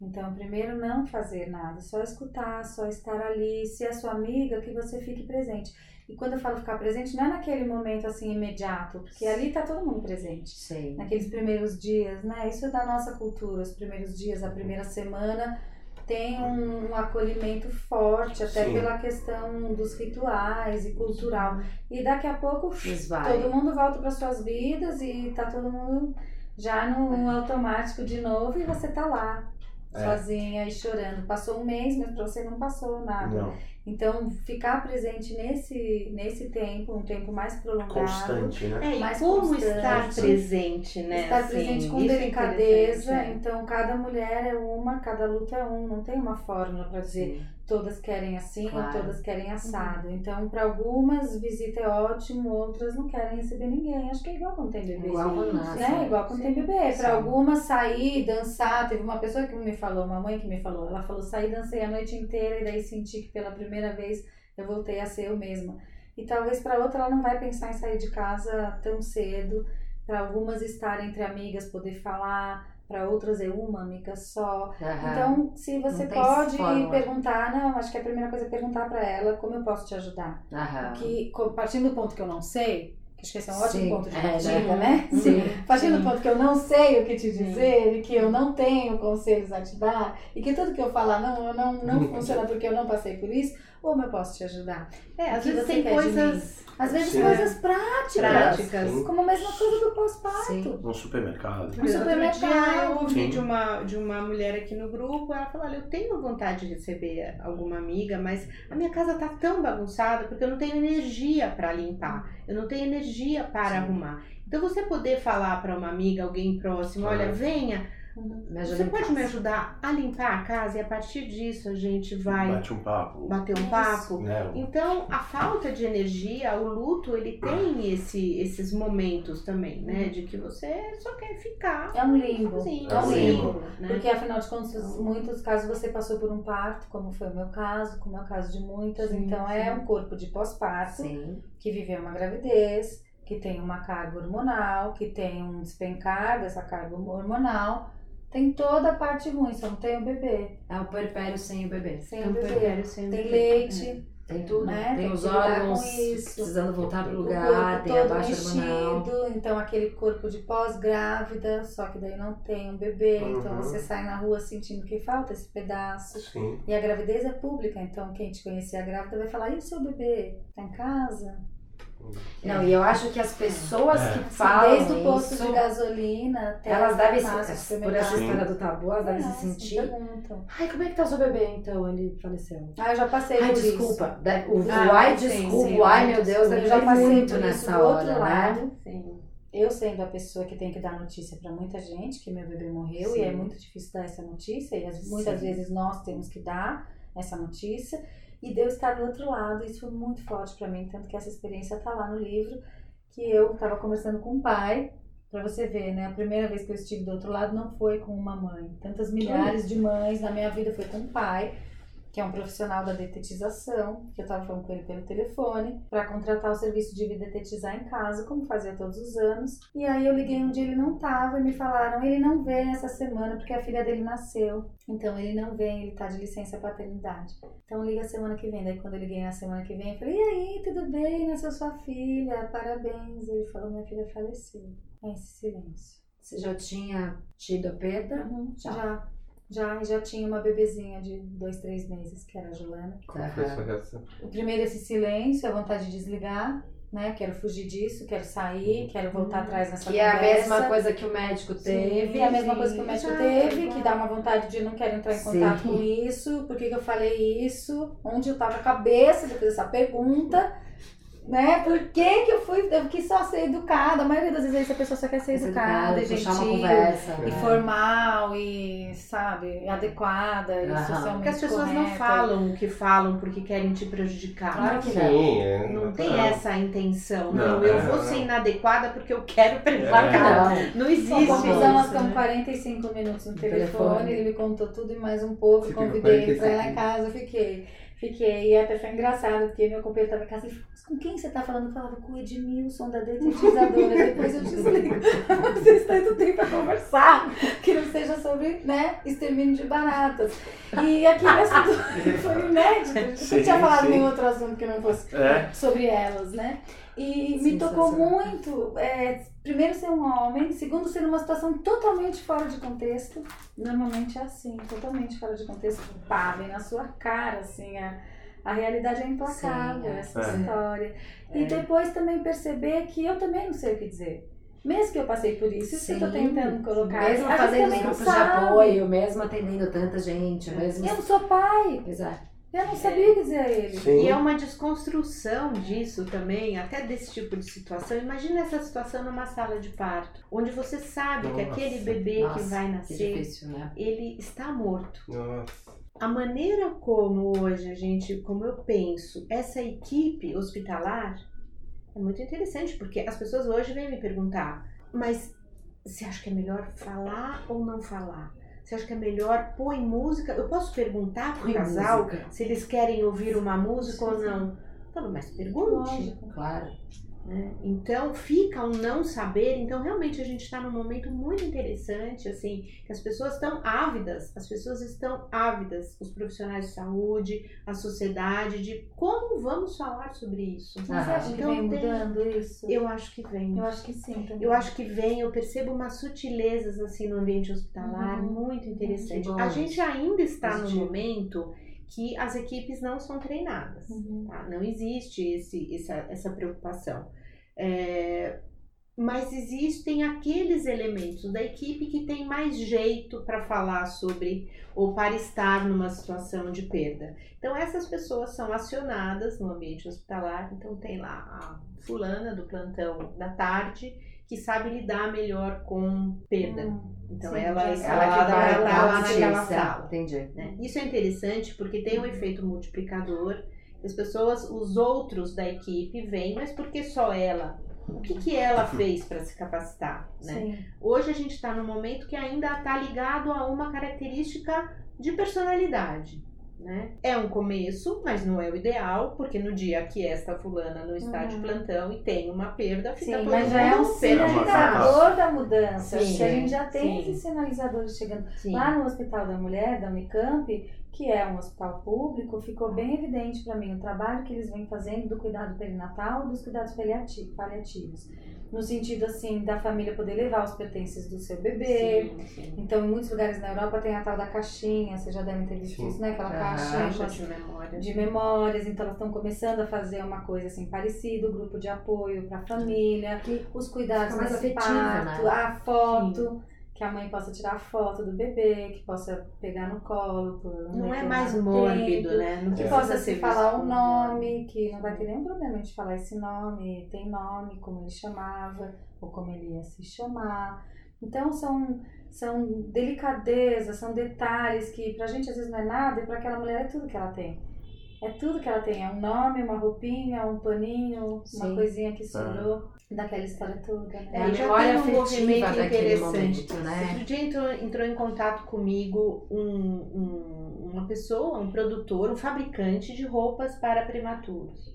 Então, primeiro, não fazer nada, só escutar, só estar ali. Se é sua amiga, que você fique presente. E quando eu falo ficar presente, não é naquele momento assim imediato, porque ali tá todo mundo presente. Sim. Naqueles primeiros dias, né? Isso é da nossa cultura, os primeiros dias, a primeira semana tem um, um acolhimento forte, até Sim. pela questão dos rituais e cultural. E daqui a pouco Mas vai. todo mundo volta para suas vidas e tá todo mundo já no automático de novo e você tá lá. É. Sozinha e chorando. Passou um mês, mas pra você não passou nada. Não. Então, ficar presente nesse, nesse tempo, um tempo mais prolongado. Constante, né? É, Mais como constante. estar presente, né? Estar assim, presente com é delicadeza, é. então cada mulher é uma, cada luta é um, não tem uma fórmula para dizer Sim. todas querem assim Claro. ou todas querem assado. Então, para algumas, visita é ótimo, outras não querem receber ninguém. Acho que é igual quando tem bebê. Igual quando nasce. né? Igual quando tem bebê. Para algumas sair, dançar. Teve uma pessoa que me falou, uma mãe que me falou, ela falou, saí, dancei a noite inteira e daí senti que pela primeira vez eu voltei a ser eu mesma. E talvez para outra ela não vai pensar em sair de casa tão cedo. Para algumas estar entre amigas, poder falar. Para outras é uma amiga só. Aham. Então, se você pode fórmula. perguntar, não, acho que a primeira coisa é perguntar para ela como eu posso te ajudar. Aham. Que, partindo do ponto que eu não sei, acho que esse é um ótimo Sim, ponto de é, partida, né? né? Sim. Partindo do ponto que eu não sei o que te dizer e que eu não tenho conselhos a te dar e que tudo que eu falar não, não, não funciona porque eu não passei por isso, como eu posso te ajudar? É, às vezes tem coisas Às vezes Sim. coisas práticas, práticas. Sim. como a mesma coisa do pós-parto. No supermercado. No supermercado. eu ouvi Sim. de uma, de uma mulher aqui no grupo, ela falou, olha, eu tenho vontade de receber alguma amiga, mas a minha casa tá tão bagunçada porque eu não tenho energia para limpar, eu não tenho energia para Sim. arrumar. Então você poder falar para uma amiga, alguém próximo, olha, venha, você pode casa. me ajudar a limpar a casa e a partir disso a gente vai Bate um papo. bater um papo. Né? Então, a falta de energia, o luto, ele tem esse, esses momentos também, né? De que você só quer ficar É um limbo. sozinho, É um limbo, né? Porque afinal de contas, em muitos casos você passou por um parto, como foi o meu caso, como é o caso de muitas. Sim, então é sim. um corpo de pós-parto Sim. que viveu uma gravidez, que tem uma carga hormonal, que tem um despencar dessa carga hormonal. Tem toda a parte ruim, só não tem o bebê. É o puerpério sem o bebê. Sem É o bebê. sem o Tem bebê. leite, Tem tudo. Né? Tem Tem os órgãos precisando voltar pro o lugar, corpo tem a baixa hormonal. mexido, então aquele corpo de pós-grávida, só que daí não tem um bebê, então Uhum. você sai na rua sentindo que falta esse pedaço. Sim. E a gravidez é pública, então quem te conhecer a grávida vai falar: e o seu bebê? Tá em casa? Não, e eu acho que as pessoas É. que falam desde o posto isso, de gasolina até elas devem se, por essa história do tabu, elas devem É, se sentir. perguntam. Ai, como é que tá o seu bebê então? Ele faleceu. Ah, eu já passei Ai, por isso. desculpa. Deve- O, Ah, o ai, sim, desculpa, sim, o ai, meu Deus, desculpa. Eu já passei muito por isso nessa do outro hora, né? lado. Sim. Eu sendo a pessoa que tem que dar notícia pra muita gente que meu bebê morreu Sim. e é muito difícil dar essa notícia e as- muitas Sim. vezes nós temos que dar essa notícia e Deus está do outro lado. Isso foi muito forte pra mim, tanto que essa experiência tá lá no livro que eu estava conversando com o pai. Pra você ver, né? A primeira vez que eu estive do outro lado não foi com uma mãe. Tantas milhares de mães na minha vida foi com o pai, que é um profissional da detetização, que eu tava falando com ele pelo telefone, para contratar o serviço de detetizar em casa, como fazia todos os anos. E aí eu liguei um dia, ele não tava, e me falaram, ele não vem essa semana porque a filha dele nasceu. Então ele não vem, ele tá de licença paternidade. Então liga semana que vem. Daí quando eu liguei na semana que vem, eu falei, e aí, tudo bem? Nasceu sua filha, parabéns. Ele falou, minha filha faleceu. É esse silêncio. Você já tinha tido a perda? Já. Já. Já, já tinha uma bebezinha de dois, três meses, que era a Joana. Qual foi a sua reação? O primeiro esse silêncio, a vontade de desligar, né? Quero fugir disso, quero sair, quero voltar atrás nessa Que é a conversa. mesma coisa que o médico teve. Sim, é a mesma coisa que o médico teve, igual. que dá uma vontade de não quero entrar em contato Sim. com isso, por que, que eu falei isso, onde eu tava a cabeça depois dessa pergunta, né? Por que, que eu fui, eu quis só ser educada, a maioria das vezes a pessoa só quer ser Ser educada, e puxar uma gentil, conversa. e né? formal, e sabe, adequada, e socialmente Porque as pessoas não correta. falam o que falam porque querem te prejudicar. Claro que não. Sim, é. Não tem natural. essa intenção. Não, Não, eu é, vou não. ser inadequada porque eu quero É. prejudicar. Não. Não Bom, existe nós isso. ficamos né? 45 minutos no telefone, telefone. ele me contou tudo e mais um pouco, Você convidei ele pra ir lá 45. em casa, eu fiquei. Fiquei, e até foi engraçado, porque meu companheiro tava em casa e falou, "Mas com quem você tá falando? Eu falava, com o Edmilson, da detetizadora, (laughs) depois eu desligo. Vocês tanto tempo pra conversar, que não seja sobre, né, extermínio de baratas. E aquele assunto (laughs) (laughs) foi inédito, Sim, não tinha falado sim. nenhum outro assunto que não fosse É. sobre elas, né? E me tocou muito, é, primeiro ser um homem, segundo ser numa situação totalmente fora de contexto. Normalmente é assim, totalmente fora de contexto, pá, vem na sua cara, assim, a, a realidade é implacável, Sim, é. essa É. história. É. E depois também perceber que eu também não sei o que dizer. Mesmo que eu passei por isso, isso que eu tô Sim. tentando colocar. Mesmo a fazendo grupos de apoio, mesmo atendendo tanta gente, mesmo. Eu não sou pai, Exato. Eu não sabia o que dizer a ele. Sim. E é uma desconstrução disso também, até desse tipo de situação. Imagina essa situação numa sala de parto, onde você sabe que Nossa. aquele bebê que Nossa, vai Que nascer, difícil, né? ele está morto. Nossa. a maneira como hoje a gente, como eu penso, essa equipe hospitalar é muito interessante, porque as pessoas hoje vêm me perguntar, mas você acha que é melhor falar ou não falar? Você acha que é melhor pôr em música? Eu posso perguntar pro Põe casal música. se eles querem ouvir uma música ou não? Falo, mas pergunte. Lógico. Claro. Né? Então fica um não saber. Então realmente a gente está num momento muito interessante, assim, que as pessoas estão ávidas, as pessoas estão ávidas, os profissionais de saúde, a sociedade, de como vamos falar sobre isso. Você Ah, acha que então vem tem- mudando isso? Eu acho que vem. Eu acho que sim também. Eu acho que vem, eu percebo umas sutilezas assim no ambiente hospitalar, Uhum. muito interessante. Que bom A gente ainda está Positivo. no momento que as equipes não são treinadas. Uhum. tá? Não existe esse, essa, essa preocupação. É, mas existem aqueles elementos da equipe que tem mais jeito para falar sobre ou para estar numa situação de perda. Então essas pessoas são acionadas no ambiente hospitalar. Então tem lá a fulana do plantão da tarde que sabe lidar melhor com perda. Hum, Então sim, ela. Ela vai ela lá naquela sala. Entendi. né? Isso é interessante porque tem um efeito multiplicador. As pessoas, os outros da equipe vêm, mas por que só ela? O que, que ela fez para se capacitar? Né? Sim. Hoje a gente está num momento que ainda está ligado a uma característica de personalidade. Né? É um começo, mas não é o ideal, porque no dia que esta fulana não está de Uhum. plantão e tem uma perda, fica Sim, todo mas já é um sinalizador da mudança. Sim, a gente já tem sim. esses sinalizadores chegando. Sim. Lá no Hospital da Mulher, da Unicamp, que é um hospital público, ficou bem evidente para mim o trabalho que eles vêm fazendo do cuidado perinatal e dos cuidados paliati- paliativos. No sentido, assim, da família poder levar os pertences do seu bebê. Sim, sim. Então, em muitos lugares na Europa tem a tal da caixinha, vocês já devem ter visto Sim. isso, né? Aquela com Caixa de memória. de memórias, então elas estão começando a fazer uma coisa assim parecida, o grupo de apoio para a família, os cuidados afetivo, parto, né? a foto, que a mãe possa tirar a foto do bebê, que possa pegar no colo um Não é mais tempo, mórbido, né? Não Que possa se falar o como nome, que não vai ter nenhum problema de falar esse nome, tem nome, como ele chamava, ou como ele ia se chamar. Então são, são delicadezas, são detalhes que pra gente às vezes não é nada e pra aquela mulher é tudo que ela tem. É tudo que ela tem, é um nome, uma roupinha, um paninho, Sim. uma coisinha que sobrou daquela história toda, né? É, a já memória tem um movimento interessante. momento, né? Outro dia entrou, entrou em contato comigo um, um- uma pessoa, um produtor, um fabricante de roupas para prematuros.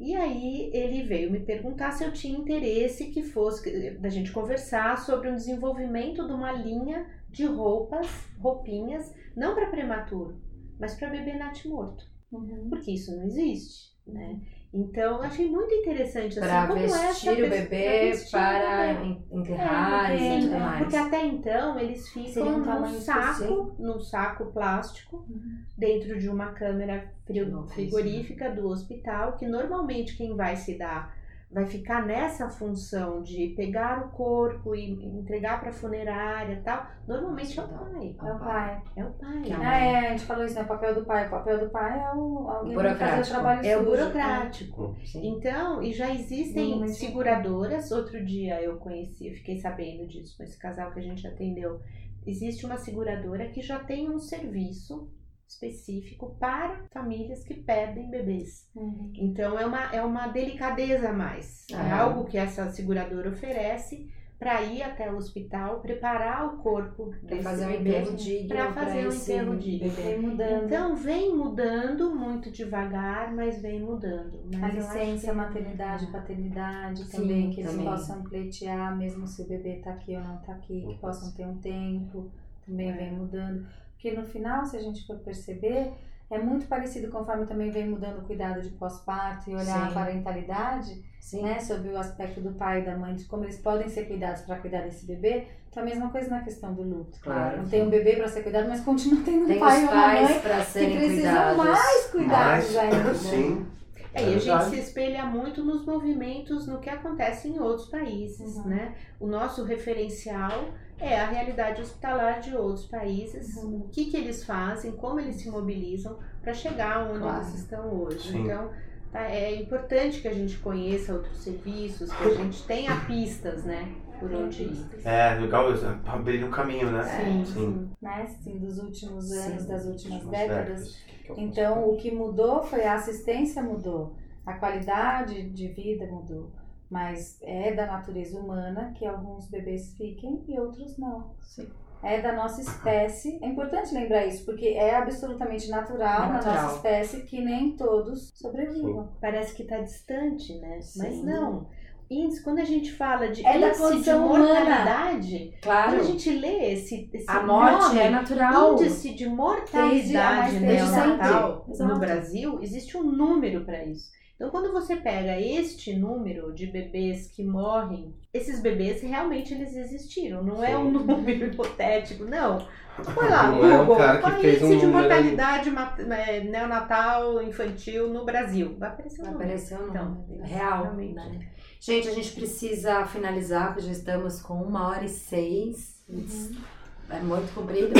E aí ele veio me perguntar se eu tinha interesse que fosse da gente conversar sobre um desenvolvimento de uma linha de roupas, roupinhas, não para prematuro, mas para bebê natimorto, Uhum. porque isso não existe, né? Então eu achei muito interessante assim, Para como essa vestir o pessoa- bebê, pra vestir o para bebê. en- enterrar É, e porque- tudo mais. Porque até então eles ficam um num saco, num saco plástico, Uhum. dentro de uma câmera frigorífica do hospital, que normalmente quem vai se dar vai ficar nessa função de pegar o corpo e entregar para funerária e tal, normalmente é o pai. É o pai. É o pai. Que é Ah, é, a gente falou isso, né? O papel do pai. O papel do pai é o alguém vai fazer o burocrático. trabalho É o sujo. burocrático. Sim. Então, e já existem é. seguradoras. Outro dia eu conheci, eu fiquei sabendo disso com esse casal que a gente atendeu. Existe uma seguradora que já tem um serviço específico para famílias que perdem bebês. Uhum. Então é uma, é uma delicadeza a mais. É É. algo que essa seguradora oferece para ir até o hospital, preparar o corpo desse fazer um enterro digno pra fazer um esse enterro digno. Então vem mudando muito devagar, mas vem mudando. Mas a licença, que- maternidade, paternidade Sim, também, que eles também. possam pleitear, mesmo se o bebê tá aqui ou não tá aqui, que possam ter um tempo, também É. vem mudando. Porque no final, se a gente for perceber, é muito parecido conforme também vem mudando o cuidado de pós-parto e olhar Sim. a parentalidade, Sim. né, sobre o aspecto do pai e da mãe, de como eles podem ser cuidados para cuidar desse bebê. Então a mesma coisa na questão do luto. Claro. Não tem um bebê para ser cuidado, mas continua tendo um Tem pai os e uma mãe que precisam cuidados. mais cuidados Mas, ainda. sim. É, e a gente se espelha muito nos movimentos, no que acontece em outros países, Uhum. né? O nosso referencial é a realidade hospitalar de outros países, Uhum. o que, que eles fazem, como eles se mobilizam para chegar onde Claro. eles estão hoje. Sim. Então, Tá? É importante que a gente conheça outros serviços, que a gente tenha pistas, né? Por onde ir. É, legal abrir um caminho, né? Sim, Sim. Né? Assim, dos últimos Sim. anos, das últimas décadas. Então, o que mudou foi a assistência mudou, a qualidade de vida mudou, mas é da natureza humana que alguns bebês fiquem e outros não. Sim. É da nossa espécie. É importante lembrar isso, porque é absolutamente natural, É na natural. nossa espécie que nem todos sobrevivam. Parece que está distante, né? Mas Sim. não. Índice, quando a gente fala de É da índice de humana. mortalidade, Claro. quando a gente lê esse, esse A morte nome, é natural. índice de mortalidade neonatal no Brasil, existe um número para isso. Então, quando você pega este número de bebês que morrem, esses bebês realmente eles existiram. Não é um Sim. número (laughs) hipotético, não. Foi lá, Não é um Google, cara que qual é o fez um índice de número- mortalidade é, neonatal infantil no Brasil. Vai aparecer um número. Apareceu no Então, real, realmente. né? Gente, a gente precisa finalizar, porque já estamos com uma hora e seis. É muito comprido.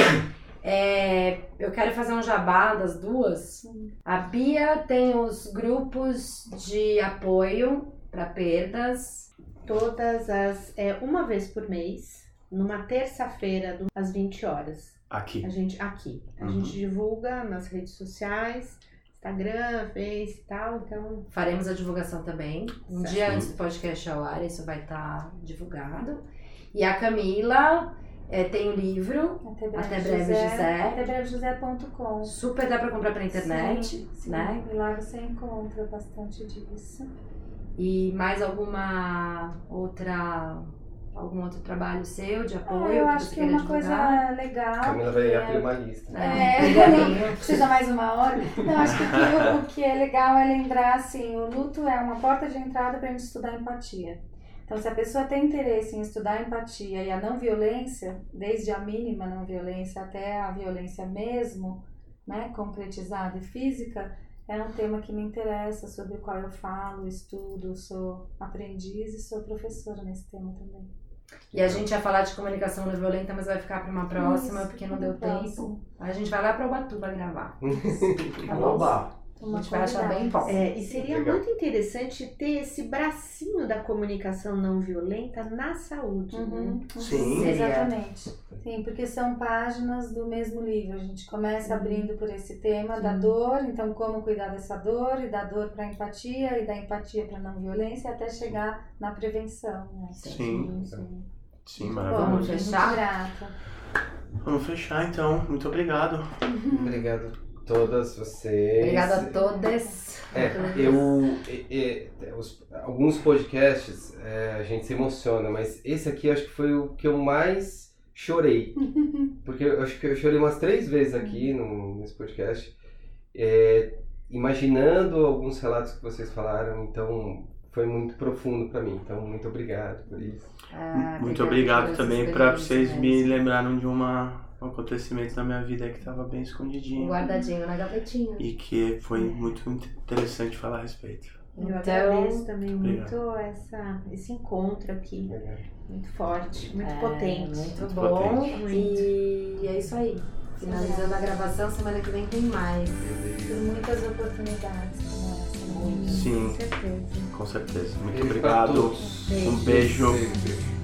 É, eu quero fazer um jabá das duas. A Bia tem os grupos de apoio para perdas. Todas as. É, uma vez por mês, numa terça-feira, às 20 horas. Aqui. A gente, aqui. A Uhum. gente divulga nas redes sociais, Instagram, Face e tal. Então, Faremos a divulgação também. Um Certo. dia antes do podcast ao ar, isso vai estar divulgado. E a Camila é, tem o livro. Até breve, Até breve, José. Até breve, José.com. Super dá para comprar pela internet, Sim, sim. né? E lá você encontra bastante disso. E mais alguma outra algum outro trabalho seu de apoio? Ah, eu que acho que queira uma coisa divulgar? legal. Camila vai que abrir é- uma lista. É, É. brigadinho. (laughs) Precisa mais uma hora? Não, acho que o que, o que é legal é lembrar assim, o luto é uma porta de entrada para a gente estudar empatia. Então, se a pessoa tem interesse em estudar empatia e a não violência, desde a mínima não violência até a violência mesmo, né, concretizada e física, é um tema que me interessa, sobre o qual eu falo, estudo, sou aprendiz e sou professora nesse tema também. E a gente ia falar de comunicação não violenta, mas vai ficar para uma próxima, Isso, porque não deu tempo. próxima. A gente vai lá para Ubatuba gravar. (laughs) Tá bom? Oba! A gente vai achar bem bom. é, e seria Legal. muito interessante ter esse bracinho da comunicação não violenta na saúde. né? Uhum. Sim. Seria. Exatamente. Sim, porque são páginas do mesmo livro. A gente começa abrindo por esse tema da Sim. dor, então como cuidar dessa dor, e da dor para empatia, e da empatia para não violência, até chegar na prevenção. Né? Sim. sim. Sim, Bom, maravilhoso. Vamos fechar? Muito grata. Vamos fechar então. Muito obrigado. Obrigado a todas vocês. Obrigada a todas. É, eu. é, é, os- alguns podcasts é, a gente se emociona, mas esse aqui acho que foi o que eu mais chorei. (laughs) Porque eu acho que eu chorei umas três vezes aqui no, nesse podcast, é, imaginando alguns relatos que vocês falaram, então foi muito profundo pra mim. Então, muito obrigado por isso. Ah, Muito obrigado também para vocês me lembraram de uma, um acontecimento na minha vida que tava bem escondidinho. Guardadinho na gavetinha. E que foi muito interessante falar a respeito. Eu Então, agradeço também muito essa, esse encontro aqui. Muito forte, muito É, potente. Muito Muito bom. potente. E é isso aí. Finalizando a gravação, semana que vem tem mais. Por muitas oportunidades? Sim, Com certeza. com certeza. Muito Beijo obrigado. Um beijo. Beijo.